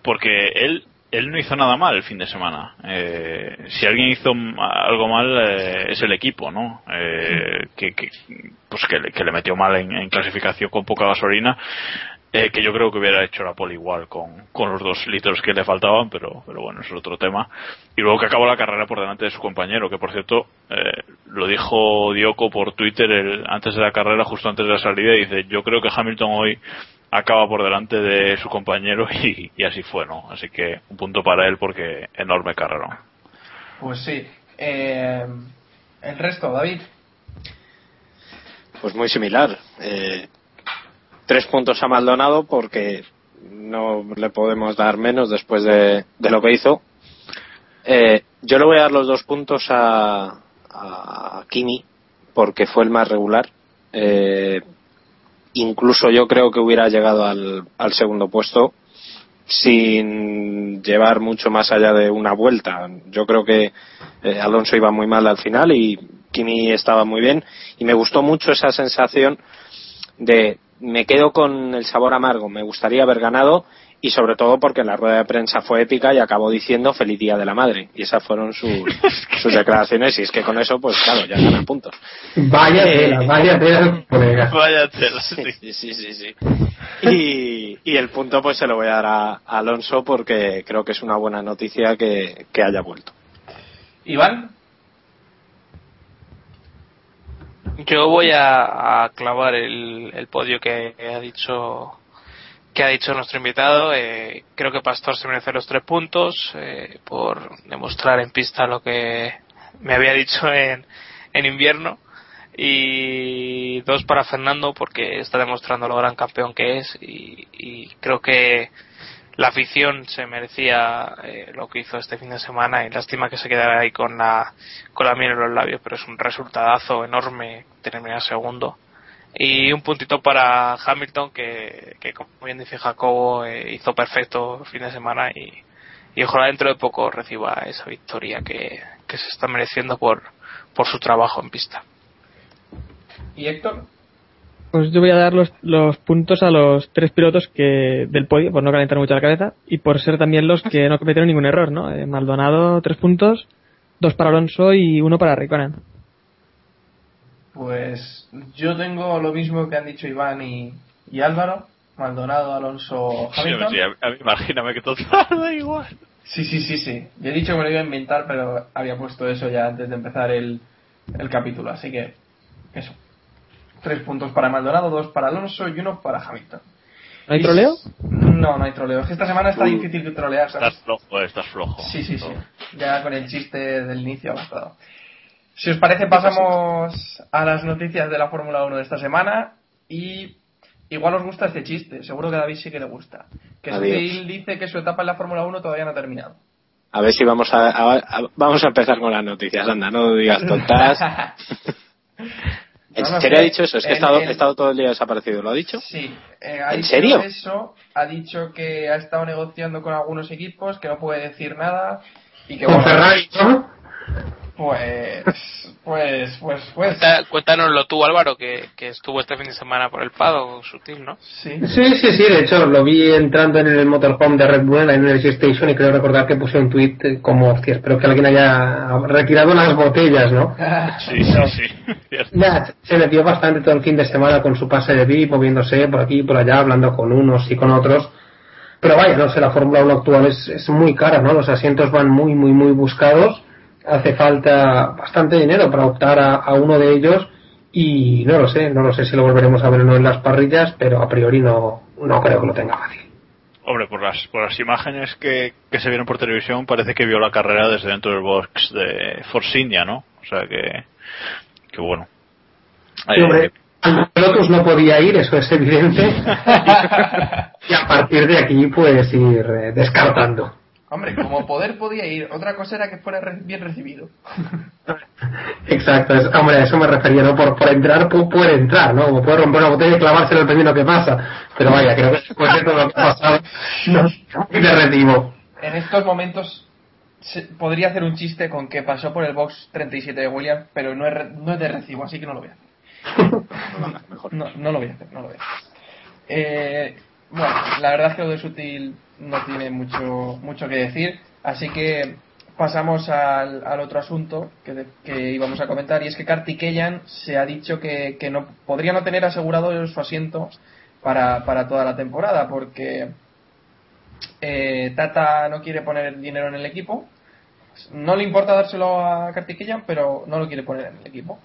porque él él no hizo nada mal el fin de semana. Eh, si alguien hizo algo mal eh, es el equipo, ¿no? Eh, que, que, pues que, le- que le metió mal en, en clasificación con poca gasolina. eh, que yo creo que hubiera hecho la pole igual con, con los dos litros que le faltaban, pero, pero bueno, es otro tema. Y luego que acabó la carrera por delante de su compañero, que por cierto, eh, lo dijo Dioco por Twitter el- antes de la carrera, justo antes de la salida, y dice, yo creo que Hamilton hoy acaba por delante de su compañero y, y así fue, ¿no? Así que un punto para él porque enorme carrera. Pues sí. Eh, el resto, David. Pues muy similar. Eh, tres puntos a Maldonado porque no le podemos dar menos después de, de lo que hizo. Eh, Yo le voy a dar los dos puntos a, a Kimi porque fue el más regular. Eh, incluso yo creo que hubiera llegado al, segundo puesto sin llevar mucho más allá de una vuelta. Yo creo que eh, Alonso iba muy mal al final y Kimi estaba muy bien y me gustó mucho esa sensación de me quedo con el sabor amargo, me gustaría haber ganado y sobre todo porque la rueda de prensa fue épica y acabó diciendo feliz día de la madre y esas fueron sus, sus declaraciones y es que con eso pues claro ya ganan puntos Vaya tela, vaya tela, colega. Vaya tela, sí, sí, sí, sí. Y, y el punto pues se lo voy a dar a, a Alonso porque creo que es una buena noticia que, que haya vuelto. Iván, Yo voy a, a clavar el, el podio que ha dicho que ha dicho nuestro invitado. Eh, creo que Pastor se merece los tres puntos eh, por demostrar en pista lo que me había dicho en, en invierno. Y dos para Fernando porque está demostrando lo gran campeón que es y, creo que la afición se merecía eh, lo que hizo este fin de semana y lástima que se quedara ahí con la con la miel en los labios pero es un resultadazo enorme terminar segundo y un puntito para Hamilton que, que como bien dice Jacobo eh, hizo perfecto el fin de semana y, y ojalá dentro de poco reciba esa victoria que, que se está mereciendo por, por su trabajo en pista. ¿y Héctor? Pues yo voy a dar los, los puntos a los tres pilotos que del podio, por no calentar mucho la cabeza, y por ser también los que no cometieron ningún error, ¿no? Eh, Maldonado, tres puntos, dos para Alonso y uno para Raikkonen. Pues yo tengo lo mismo que han dicho Iván y, y Álvaro, Maldonado, Alonso, Hamilton. sí, a- a- imagíname que todo da igual. Sí, sí, sí, sí. Yo he dicho que me lo iba a inventar, pero había puesto eso ya antes de empezar el, el capítulo. Así que, eso. Tres puntos para Maldonado, dos para Alonso y uno para Hamilton. ¿No hay Y- troleo? No, no hay troleo. Es que esta semana está Uh. difícil de trolear, ¿sabes? Estás flojo, eh, estás flojo. Sí, sí, sí. Ya con el chiste del inicio ha bastado. Si os parece, pasamos a las noticias de la Fórmula 1 de esta semana. Y igual os gusta este chiste. Seguro que a David sí que le gusta. Que. Sutil dice que su etapa en la Fórmula 1 todavía no ha terminado. A ver si vamos a, a- a- vamos a empezar con las noticias. Anda, no digas tontas. ¿En No, no serio ha dicho eso? Es que he estado, el- he estado todo el día desaparecido. ¿Lo ha dicho? Sí. eh, ha ¿En dicho serio? eso. Ha dicho que ha estado negociando con algunos equipos, que no puede decir nada. Y que Con bueno, Ferrari, ¿no? Pues, pues, pues, pues. Cuenta- Cuéntanoslo tú, Álvaro, que, que estuvo este fin de semana por el Pado, sutil, ¿no? Sí. Sí, sí, sí, de hecho lo vi entrando en el motorhome de Red Bull en la Energy Station y creo recordar que puse un tweet como, hostia, espero que alguien haya retirado las botellas, ¿no? Sí, sí, sí. Cierto. Nada, se metió bastante todo el fin de semana con su pase de VIP, moviéndose por aquí y por allá, hablando con unos y con otros. Pero vaya, no sé, la Fórmula 1 actual es, es muy cara, ¿no? Los asientos van muy, muy, muy buscados. Hace falta bastante dinero para optar a, a uno de ellos y no lo sé, no lo sé si lo volveremos a ver o no en las parrillas, pero a priori no, no creo que lo tenga fácil. Hombre, por las, por las imágenes que, que se vieron por televisión, parece que vio la carrera desde dentro del box de Force India, ¿no? O sea que, que bueno. Sí, Eh, hombre, Lotus no podía ir, eso es evidente. y a partir de aquí, pues ir eh, descartando. Hombre, como poder podía ir. Otra cosa era que fuera re- bien recibido. Exacto, es- hombre, a eso me refería, ¿no? Por, por entrar, pu- puede entrar, ¿no? Como puede romper una botella y dependiendo de lo que pasa. Pero vaya, creo que después de todo lo que ha pasado, no recibo. En estos momentos se- podría hacer un chiste con que pasó por el box 37 de Williams, pero no es, re- no es de recibo, así que no lo voy a hacer. No, no lo voy a hacer, no lo voy a hacer. Eh, bueno, la verdad es que lo de Sutil no tiene mucho, mucho que decir, así que pasamos al, al otro asunto que, que íbamos a comentar, y es que Kartikeyan se ha dicho que, que no podría no tener asegurado su asiento para, para toda la temporada, porque eh, Tata no quiere poner dinero en el equipo. No le importa dárselo a Kartikeyan, pero no lo quiere poner en el equipo.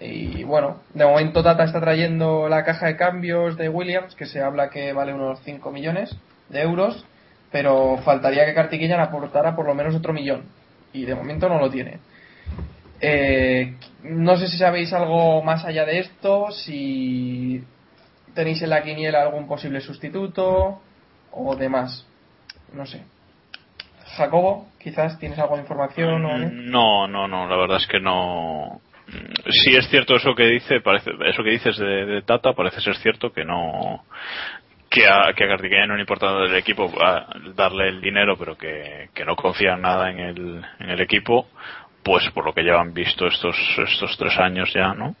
Y bueno, de momento Tata está trayendo la caja de cambios de Williams, que se habla que vale unos 5 millones de euros, pero faltaría que Kartikeyan aportara por lo menos otro millón. Y de momento no lo tiene. Eh, no sé si sabéis algo más allá de esto, si tenéis en la quiniela algún posible sustituto o demás. No sé. Jacobo, quizás tienes algo de información o no? No, no, no, la verdad es que no. Sí es cierto eso que dice, parece, eso que dices de, de Tata, parece ser cierto que no que a, que a no le importa del equipo a darle el dinero, pero que, que no confía nada en el, en el equipo, pues por lo que llevan visto estos estos tres años ya, ¿no?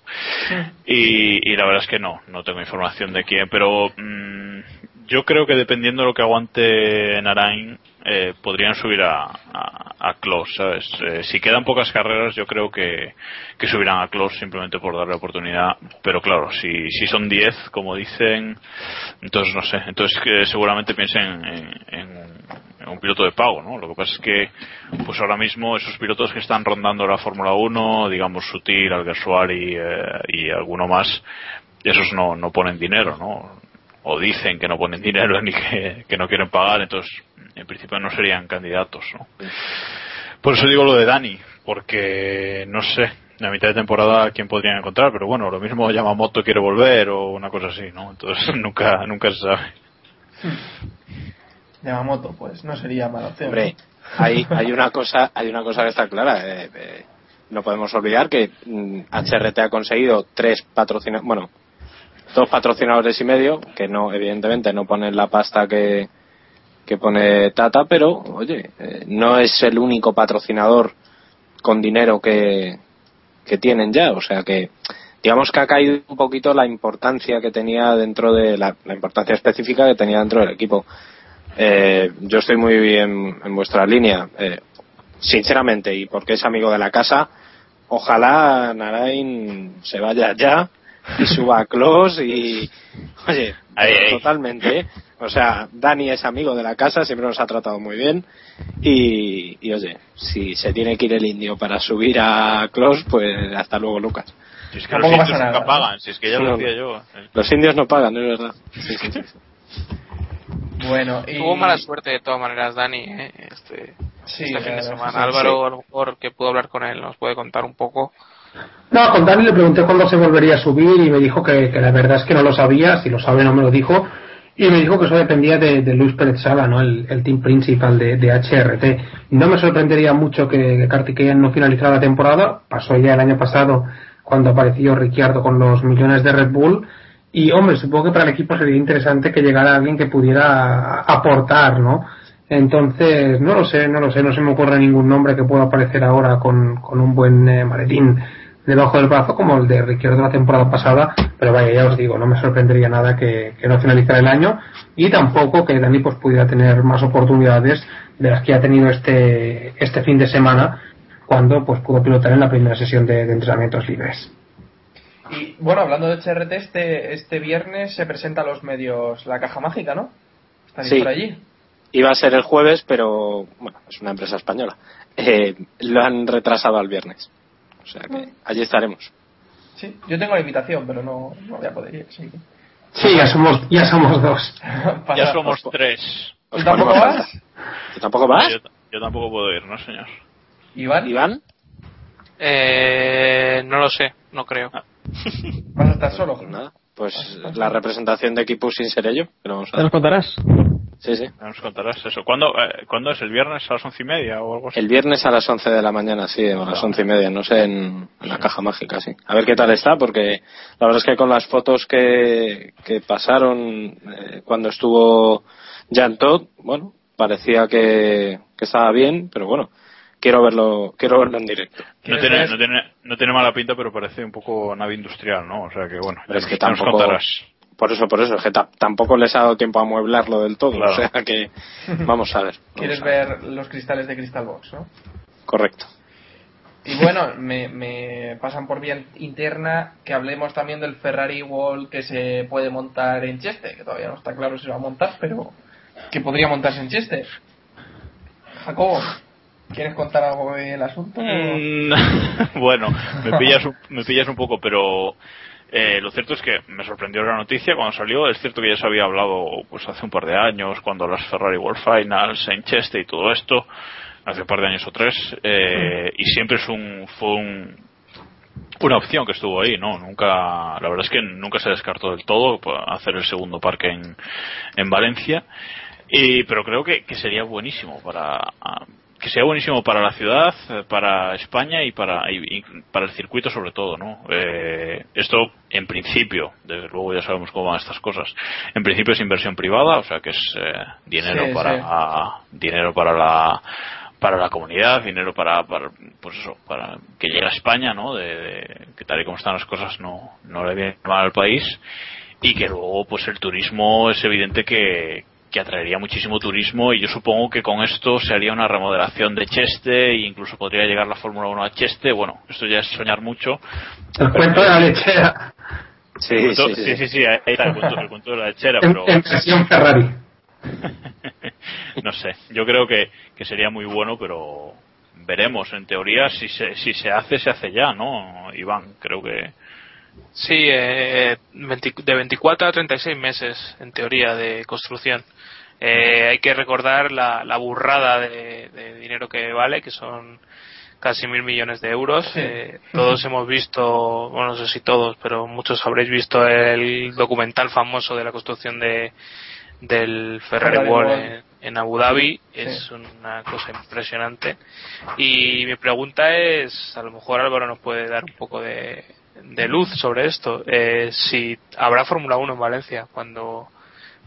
Y, y la verdad es que no, no tengo información de quién, pero mm, yo creo que dependiendo de lo que aguante Narain, eh, podrían subir a, a, a Klos, ¿sabes? Eh, si quedan pocas carreras, yo creo que, que subirán a Klos simplemente por darle oportunidad. Pero claro, si, si son 10, como dicen, entonces no sé. Entonces que seguramente piensen en, en, un piloto de pago, ¿no? Lo que pasa es que, pues ahora mismo esos pilotos que están rondando la Fórmula 1, digamos Sutil, Alguersuari eh, y alguno más, esos no, no ponen dinero, ¿no? O dicen que no ponen dinero ni que, que, no quieren pagar, entonces en principio no serían candidatos. ¿no? Por eso digo lo de Dani, porque no sé, a mitad de temporada quién podrían encontrar, pero bueno, lo mismo Yamamoto quiere volver o una cosa así, ¿no? Entonces nunca nunca se sabe. Yamamoto, pues no sería mala opción. Hombre, hay, hay una cosa hay una cosa que está clara. Eh, eh, no podemos olvidar que mm, HRT ha conseguido tres patrocinadores, bueno, dos patrocinadores y medio, que no, evidentemente no ponen la pasta que, que pone Tata, pero oye, eh, no es el único patrocinador con dinero que, que tienen ya, o sea que digamos que ha caído un poquito la importancia que tenía dentro de la, la importancia específica que tenía dentro del equipo. Eh, yo estoy muy bien en vuestra línea, eh, sinceramente, y porque es amigo de la casa, ojalá Narain se vaya ya y suba a Close y oye Ahí, ahí. totalmente ¿eh? o sea Dani es amigo de la casa siempre nos ha tratado muy bien y, y oye si se tiene que ir el indio para subir a Close pues hasta luego Lucas Si es que los indios nunca pagan, si es que ya lo decía yo. los indios no pagan es verdad Sí, sí, sí. Bueno, y... Tuvo mala suerte de todas maneras Dani ¿eh? este, Sí, este fin de semana. sí, Álvaro, sí. a lo mejor que pudo hablar con él, nos puede contar un poco. No, con Dani le pregunté cuándo se volvería a subir y me dijo que, la verdad es que no lo sabía, si lo sabe no me lo dijo, y me dijo que eso dependía de, de Luis Pérez Sala, ¿no? el, el team principal de, de HRT. No me sorprendería mucho que, que Kartikeyan no finalizara la temporada, pasó ya el año pasado cuando apareció Ricciardo con los millones de Red Bull, y hombre, supongo que para el equipo sería interesante que llegara alguien que pudiera aportar, ¿no? Entonces, no lo sé, no lo sé, no se me ocurre ningún nombre que pueda aparecer ahora con, con un buen eh, maletín debajo del brazo como el de Ricciardo la temporada pasada, pero vaya, ya os digo, no me sorprendería nada que, que no finalizara el año y tampoco que Dani pues pudiera tener más oportunidades de las que ha tenido este, este fin de semana cuando pues pudo pilotar en la primera sesión de, de entrenamientos libres. Y bueno, hablando de HRT, este, este viernes se presenta a los medios la caja mágica, ¿no? ¿Estáis Sí. por allí? iba a ser el jueves pero bueno es una empresa española Eh, lo han retrasado al viernes o sea que allí estaremos Sí, yo tengo la invitación, pero no, no voy a poder ir. Sí. Sí, ya somos, ya somos dos. Ya somos tres. ¿Tú tampoco vas? ¿Tú tampoco vas? Yo, yo tampoco puedo ir, ¿no, señor? ¿Iván? ¿Iván? Eh, no lo sé, no creo. ¿Vas a estar solo? Nada. Pues la representación de equipo sin ser ello. Pero vamos a ¿Te nos contarás? Sí, sí. Ya Nos contarás eso. ¿Cuándo, eh, ¿Cuándo es? ¿El viernes a las once y media o algo así? El viernes a las 11 de la mañana, sí, a las once y media, no sé, en, en la caja mágica, sí. A ver qué tal está, porque la verdad es que con las fotos que, que pasaron eh, cuando estuvo Jan Todd, bueno, parecía que, que estaba bien, pero bueno, quiero verlo, quiero verlo en directo. No tiene, no, tiene, no tiene mala pinta, pero parece un poco nave industrial, ¿no? O sea que bueno, Pero es que nos- nos tampoco, contarás. Por eso, por eso, es que ta- tampoco les ha dado tiempo a mueblarlo del todo, Claro. o sea que vamos a ver. vamos ¿Quieres a ver. ver los cristales de Crystal Box, no? Correcto. Y bueno, me, me pasan por vía interna que hablemos también del Ferrari Wall que se puede montar en Cheste, que todavía no está claro si se va a montar, pero que podría montarse en Cheste. Jacobo, ¿quieres contar algo del asunto? Mm, bueno, me pillas, un, me pillas un poco, pero eh, lo cierto es que me sorprendió la noticia cuando salió. Es cierto que ya se había hablado pues hace un par de años, cuando las Ferrari World Finals en Cheste y todo esto, hace un par de años o tres, eh, y siempre es un, fue un, una opción que estuvo ahí, ¿no? Nunca, la verdad es que nunca se descartó del todo hacer el segundo parque en, en Valencia. Y, pero creo que, que sería buenísimo para, a- que sea buenísimo para la ciudad, eh, para España y para, y- y para el circuito sobre todo, ¿no? Eh, esto en principio, desde luego ya sabemos cómo van estas cosas. En principio es inversión privada, o sea que es eh, dinero Sí, para dinero para la para la comunidad, dinero para, para pues eso, para que llegue a España, ¿no? De, de- que tal y como están las cosas no no le viene mal al país y que luego pues el turismo es evidente que, que atraería muchísimo turismo y yo supongo que con esto se haría una remodelación de Cheste e incluso podría llegar la Fórmula 1 a Cheste bueno esto ya es soñar mucho El cuento de la lechera. Sí, cuento- sí, sí. sí, sí, sí, ahí está el cuento, el cuento de la lechera En, pero en versión Ferrari. no sé yo creo que, que sería muy bueno pero veremos en teoría si se, si se hace se hace ya no Iván creo que Sí, eh, 20 de 24 a 36 meses, en teoría, de construcción. Eh, hay que recordar la, la burrada de, de dinero que vale, que son casi mil millones de euros. Eh, todos hemos visto, bueno, no sé si todos, pero muchos habréis visto el documental famoso de la construcción de del Ferrari Ferrari World World. en, en Abu Dhabi. Sí. Es una cosa impresionante. Y mi pregunta es, a lo mejor Álvaro nos puede dar un poco de, de luz sobre esto. Eh, si habrá Fórmula 1 en Valencia cuando,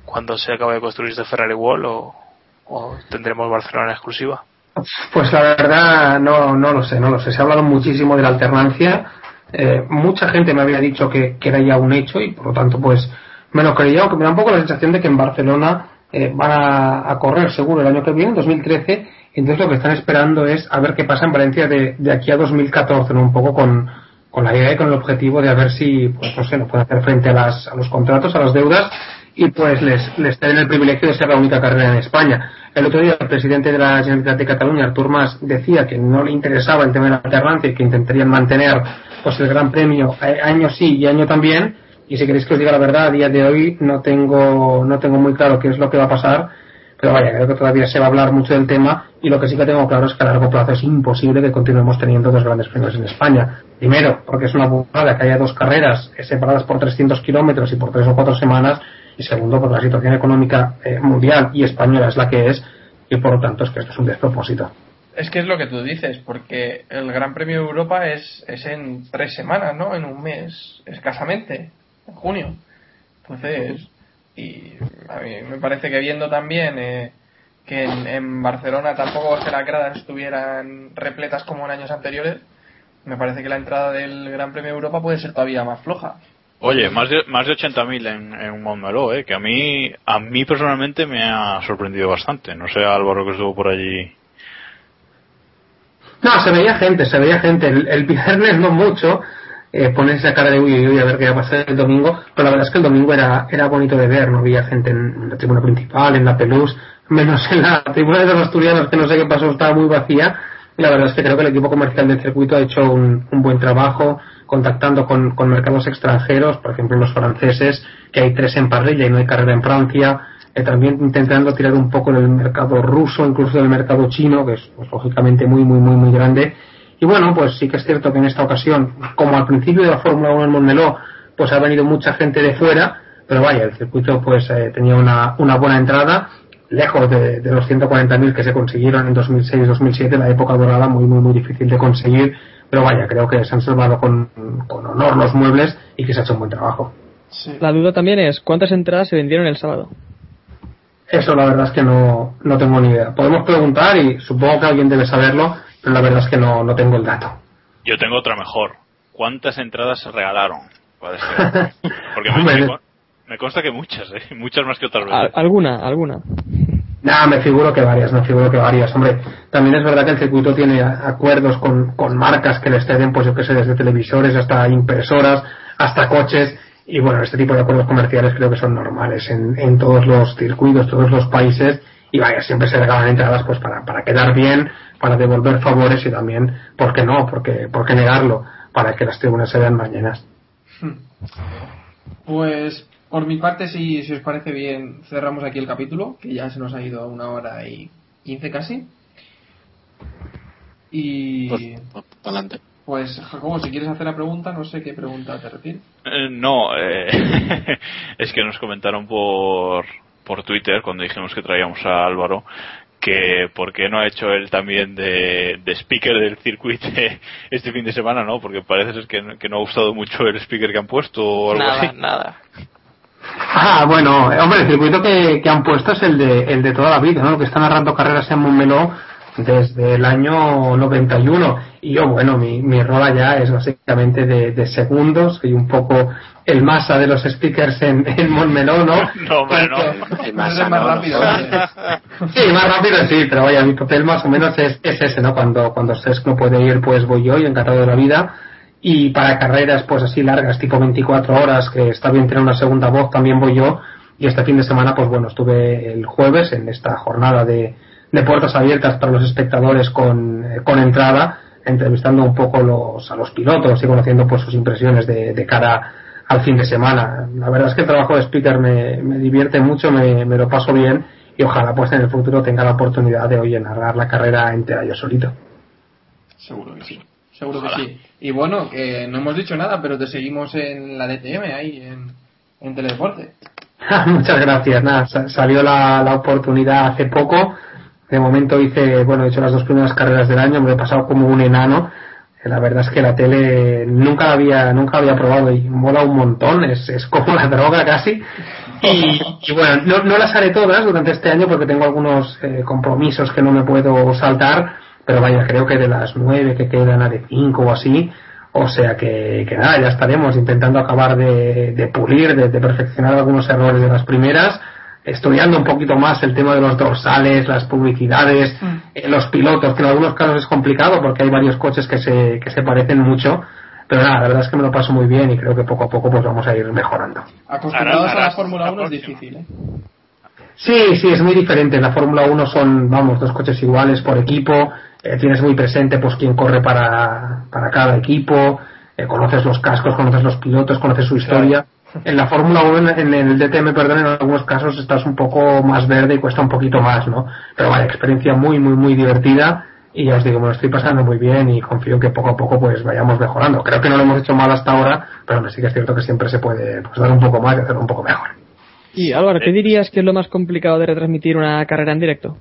cuando se acabe de construir este Ferrari World o, tendremos Barcelona en exclusiva. Pues la verdad no, no lo sé, no lo sé. Se ha hablado muchísimo de la alternancia. Eh, mucha gente me había dicho que, que era ya un hecho y por lo tanto pues me lo creía, aunque me da un poco la sensación de que en Barcelona eh, van a, correr seguro el año que viene, 2013, y entonces lo que están esperando es a ver qué pasa en Valencia de, de aquí a 2014, ¿no? un poco con, con la idea y con el objetivo de a ver si, pues no sé, no pueden hacer frente a, las, a los contratos, a las deudas y pues les, les den el privilegio de ser la única carrera en España. El otro día el presidente de la Generalitat de Cataluña, Artur Mas, decía que no le interesaba el tema de la alternancia y que intentarían mantener pues el Gran Premio eh, año sí y año también. Y si queréis que os diga la verdad, a día de hoy no tengo, no tengo muy claro qué es lo que va a pasar, pero vaya, creo que todavía se va a hablar mucho del tema y lo que sí que tengo claro es que a largo plazo es imposible que continuemos teniendo dos grandes premios en España. Primero, porque es una burrada que haya dos carreras eh, separadas por 300 kilómetros y por tres o cuatro semanas. Y segundo, porque la situación económica eh, mundial y española es la que es y por lo tanto es que esto es un despropósito. Es que es lo que tú dices, porque el Gran Premio de Europa es, es en tres semanas, ¿no? En un mes, escasamente, en junio. Entonces, y a mí me parece que viendo también eh, que en, en Barcelona tampoco que las gradas estuvieran repletas como en años anteriores, me parece que la entrada del Gran Premio de Europa puede ser todavía más floja. Oye, más de, más de 80.000 en, en Montmeló, ¿eh? que a mí, a mí personalmente me ha sorprendido bastante. No sé, Álvaro, que estuvo por allí. No, se veía gente, se veía gente. El, el viernes no mucho, eh, pones esa cara de uy, uy, uy, a ver qué va a pasar el domingo, pero la verdad es que el domingo era, era bonito de ver, no había gente en la tribuna principal, en la Pelús, menos en la tribuna de los asturianos, que no sé qué pasó, estaba muy vacía. Y la verdad es que creo que el equipo comercial del circuito ha hecho un, un buen trabajo contactando con, con mercados extranjeros, por ejemplo los franceses, que hay tres en parrilla y no hay carrera en Francia, eh, también intentando tirar un poco del mercado ruso, incluso del mercado chino, que es pues, lógicamente muy, muy, muy, muy grande. Y bueno, pues sí que es cierto que en esta ocasión, como al principio de la Fórmula 1 en Montmeló, pues ha venido mucha gente de fuera, pero vaya, el circuito pues eh, tenía una, una buena entrada, lejos de, de los 140.000 que se consiguieron en 2006-2007, la época dorada muy, muy, muy difícil de conseguir, pero vaya, creo que se han salvado con, con honor los muebles y que se ha hecho un buen trabajo. La duda también es, ¿cuántas entradas se vendieron el sábado? Eso la verdad es que no, no tengo ni idea. Podemos preguntar y supongo que alguien debe saberlo, pero la verdad es que no, no tengo el dato. Yo tengo otra mejor. ¿Cuántas entradas se regalaron? Porque me, me me consta que muchas, ¿eh? Muchas más que otras Al- veces. alguna, alguna. Nada, me figuro que varias, me figuro que varias. Hombre, también es verdad que el circuito tiene acuerdos con, con marcas que les ceden, pues yo qué sé, desde televisores hasta impresoras, hasta coches. Y bueno, este tipo de acuerdos comerciales creo que son normales en, en todos los circuitos, todos los países. Y vaya, siempre se regalan entradas pues para, para quedar bien, para devolver favores y también, ¿por qué no? Porque, ¿Por qué negarlo? Para que las tribunas se vean más llenas. Pues por mi parte, si, si os parece bien, cerramos aquí el capítulo, que ya se nos ha ido a una hora y quince casi. Y Pues, adelante. pues Jacobo, si quieres hacer la pregunta, no sé qué pregunta te refieres. Eh, no, eh, es que nos comentaron por, por Twitter cuando dijimos que traíamos a Álvaro que por qué no ha hecho él también de, de speaker del circuito este fin de semana, ¿no? Porque parece ser que, no- que no ha gustado mucho el speaker que han puesto o algo Nada, así. nada. Ah, bueno, hombre, el circuito que, que han puesto es el de, el de toda la vida, ¿no? Que está narrando carreras en Montmeló desde el año 91. Y yo, bueno, mi, mi rol allá es básicamente de, de segundos, soy un poco el masa de los speakers en, en Montmeló, ¿no? No, hombre, no. El más Eres más rápido. ¿no? Sí, más rápido sí, pero vaya, mi papel más o menos es, es ese, ¿no? Cuando, cuando Sesc no puede ir, pues voy yo y encantado de la vida. Y para carreras, pues así largas, tipo 24 horas, que está bien tener una segunda voz, también voy yo. Y este fin de semana, pues bueno, estuve el jueves en esta jornada de, de puertas abiertas para los espectadores con, eh, con entrada, entrevistando un poco los, a los pilotos y conociendo pues sus impresiones de, de cara al fin de semana. La verdad es que el trabajo de speaker me, me divierte mucho, me, me lo paso bien y ojalá pues en el futuro tenga la oportunidad de oye narrar la carrera entera yo solito. Seguro que sí. Seguro que sí. Y bueno, que no hemos dicho nada, pero te seguimos en la DTM ahí, en, en Teledeporte. Muchas gracias. Nada, sa- salió la, la oportunidad hace poco. De momento hice, bueno, he hecho las dos primeras carreras del año, me he pasado como un enano. Eh, La verdad es que la tele nunca había, nunca había probado y mola un montón, es, es como la droga casi. Y, y bueno, no, no las haré todas durante este año porque tengo algunos eh, compromisos que no me puedo saltar, pero vaya, creo que de las nueve que quedan a de cinco o así, o sea que, que nada, ya estaremos intentando acabar de, de pulir, de, de perfeccionar algunos errores de las primeras, estudiando un poquito más el tema de los dorsales, las publicidades, eh, los pilotos, que en algunos casos es complicado porque hay varios coches que se, que se parecen mucho, pero nada, la verdad es que me lo paso muy bien y creo que poco a poco pues vamos a ir mejorando. Acostumbrados a la Fórmula la 1 es difícil, ¿eh? Sí, sí, es muy diferente. En la Fórmula 1 son, vamos, dos coches iguales por equipo. eh, tienes muy presente, pues, quién corre para, para cada equipo. eh, conoces los cascos, conoces los pilotos, conoces su historia. En la Fórmula 1, en, el DTM, perdón, en algunos casos estás un poco más verde y cuesta un poquito más, ¿no? Pero vale, experiencia muy, muy, muy divertida. Y ya os digo, me lo estoy pasando muy bien y confío que poco a poco pues vayamos mejorando. Creo que no lo hemos hecho mal hasta ahora, pero sí que es cierto que siempre se puede pues, dar un poco más y hacerlo un poco mejor. Y Álvaro, ¿qué dirías que es lo más complicado de retransmitir una carrera en directo?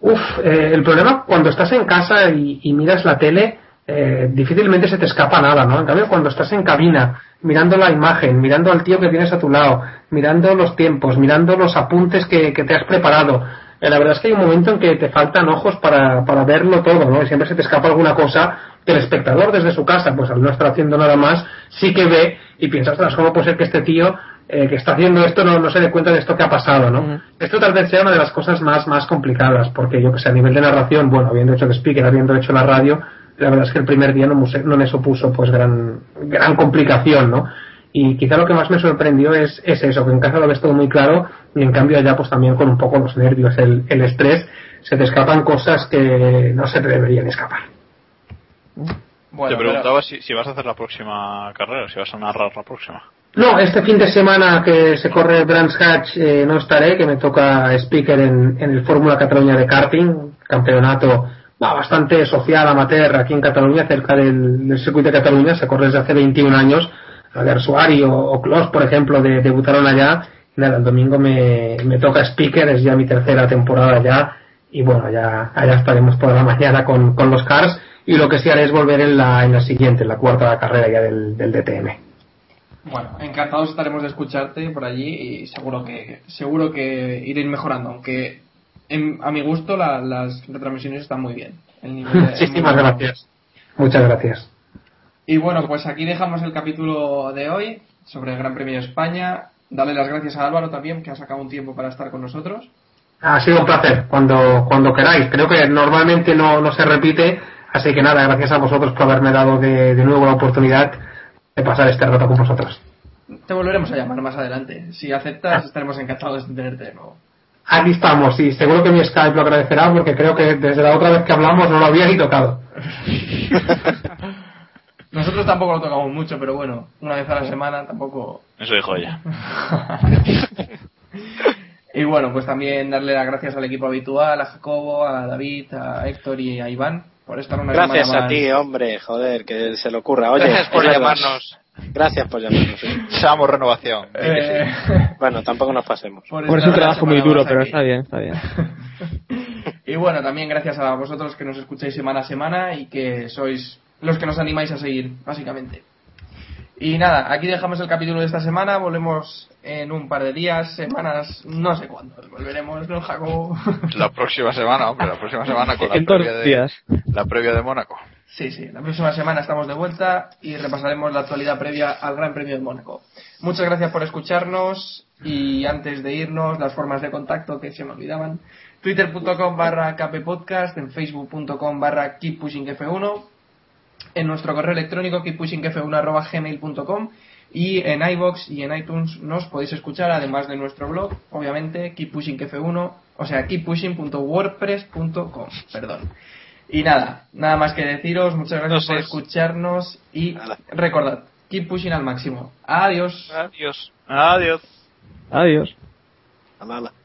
Uf, eh, el problema cuando estás en casa y, y miras la tele, eh, difícilmente se te escapa nada, ¿no? En cambio, cuando estás en cabina, mirando la imagen, mirando al tío que tienes a tu lado, mirando los tiempos, mirando los apuntes que, que te has preparado, eh, la verdad es que hay un momento en que te faltan ojos para, para verlo todo, ¿no? Y siempre se te escapa alguna cosa que el espectador desde su casa, pues al no estar haciendo nada más, sí que ve y piensas, "Ostras, ¿cómo puede ser que este tío eh, que está haciendo esto no, no se dé cuenta de esto que ha pasado, ¿no? Esto tal vez sea una de las cosas más, más complicadas, porque yo que sé, a nivel de narración, bueno, habiendo hecho de speaker, habiendo hecho la radio, la verdad es que el primer día no, me- no me supuso pues gran, gran complicación, ¿no? Y quizá lo que más me sorprendió es, es eso, que en casa lo ves todo muy claro y en cambio allá pues también con un poco los nervios, el, el estrés, se te escapan cosas que no se te deberían escapar. Te preguntaba si, si vas a hacer la próxima carrera, si vas a narrar la próxima. No, este fin de semana que se corre Brands Hatch eh, no estaré, que me toca speaker en, en el Fórmula Cataluña de karting, campeonato bastante social, amateur, aquí en Cataluña, cerca del, circuito de Cataluña, se corre desde hace 21 años. Adersuari o, o Clos, por ejemplo, de- debutaron allá. El domingo me, me toca speaker, es ya mi tercera temporada ya. Y bueno, ya allá estaremos toda la mañana con, con los cars. Y lo que sí haré es volver en la, en la siguiente, en la cuarta carrera ya del, del DTM. Bueno, encantados estaremos de escucharte por allí y seguro que seguro que iréis mejorando, aunque en- a mi gusto la- las retransmisiones están muy bien. El nivel de- Muchísimas muy bueno. gracias. Muchas gracias. Y bueno, pues aquí dejamos el capítulo de hoy sobre el Gran Premio de España. Darle las gracias a Álvaro también, que ha sacado un tiempo para estar con nosotros. Ha sido un placer, cuando, cuando queráis. Creo que normalmente no, no se repite, así que nada, gracias a vosotros por haberme dado de, de nuevo la oportunidad de pasar este rato con vosotros. Te volveremos a llamar más adelante. Si aceptas, estaremos encantados de tenerte de nuevo. Aquí estamos, y seguro que mi Skype lo agradecerá porque creo que desde la otra vez que hablamos no lo había ni tocado. Nosotros tampoco lo tocamos mucho, pero bueno, una vez a la semana tampoco. Eso dijo ella. Y bueno, pues también darle las gracias al equipo habitual, a Jacobo, a David, a Héctor y a Iván por estar una Gracias semana a más. ti, hombre, joder, que se le ocurra. Oye, Gracias por llamarnos. Gracias por llamarnos. sí. Seamos renovación. Eh, Bueno, tampoco nos pasemos. Por estar es un trabajo muy duro, pero aquí. está bien, está bien. Y bueno, también gracias a vosotros que nos escucháis semana a semana y que sois los que nos animáis a seguir, básicamente. Y nada, aquí dejamos el capítulo de esta semana. Volvemos en un par de días, semanas, no sé cuándo. Volveremos, ¿no, Jacobo? La próxima semana, hombre, la próxima semana con la previa de, la previa de Mónaco. Sí, sí, la próxima semana estamos de vuelta y repasaremos la actualidad previa al Gran Premio de Mónaco. Muchas gracias por escucharnos y antes de irnos, las formas de contacto que se me olvidaban. Twitter.com barra kppodcast, en Facebook.com barra keeppushingf1, en nuestro correo electrónico keeppushingf1 y en iBox y en iTunes nos podéis escuchar además de nuestro blog, obviamente keeppushingf1, o sea keeppushing.wordpress.com, perdón. Y nada, nada más que deciros, muchas gracias por escucharnos y recordad, keep pushing al máximo. Adiós. Adiós. Adiós. Adiós. Ala, ala.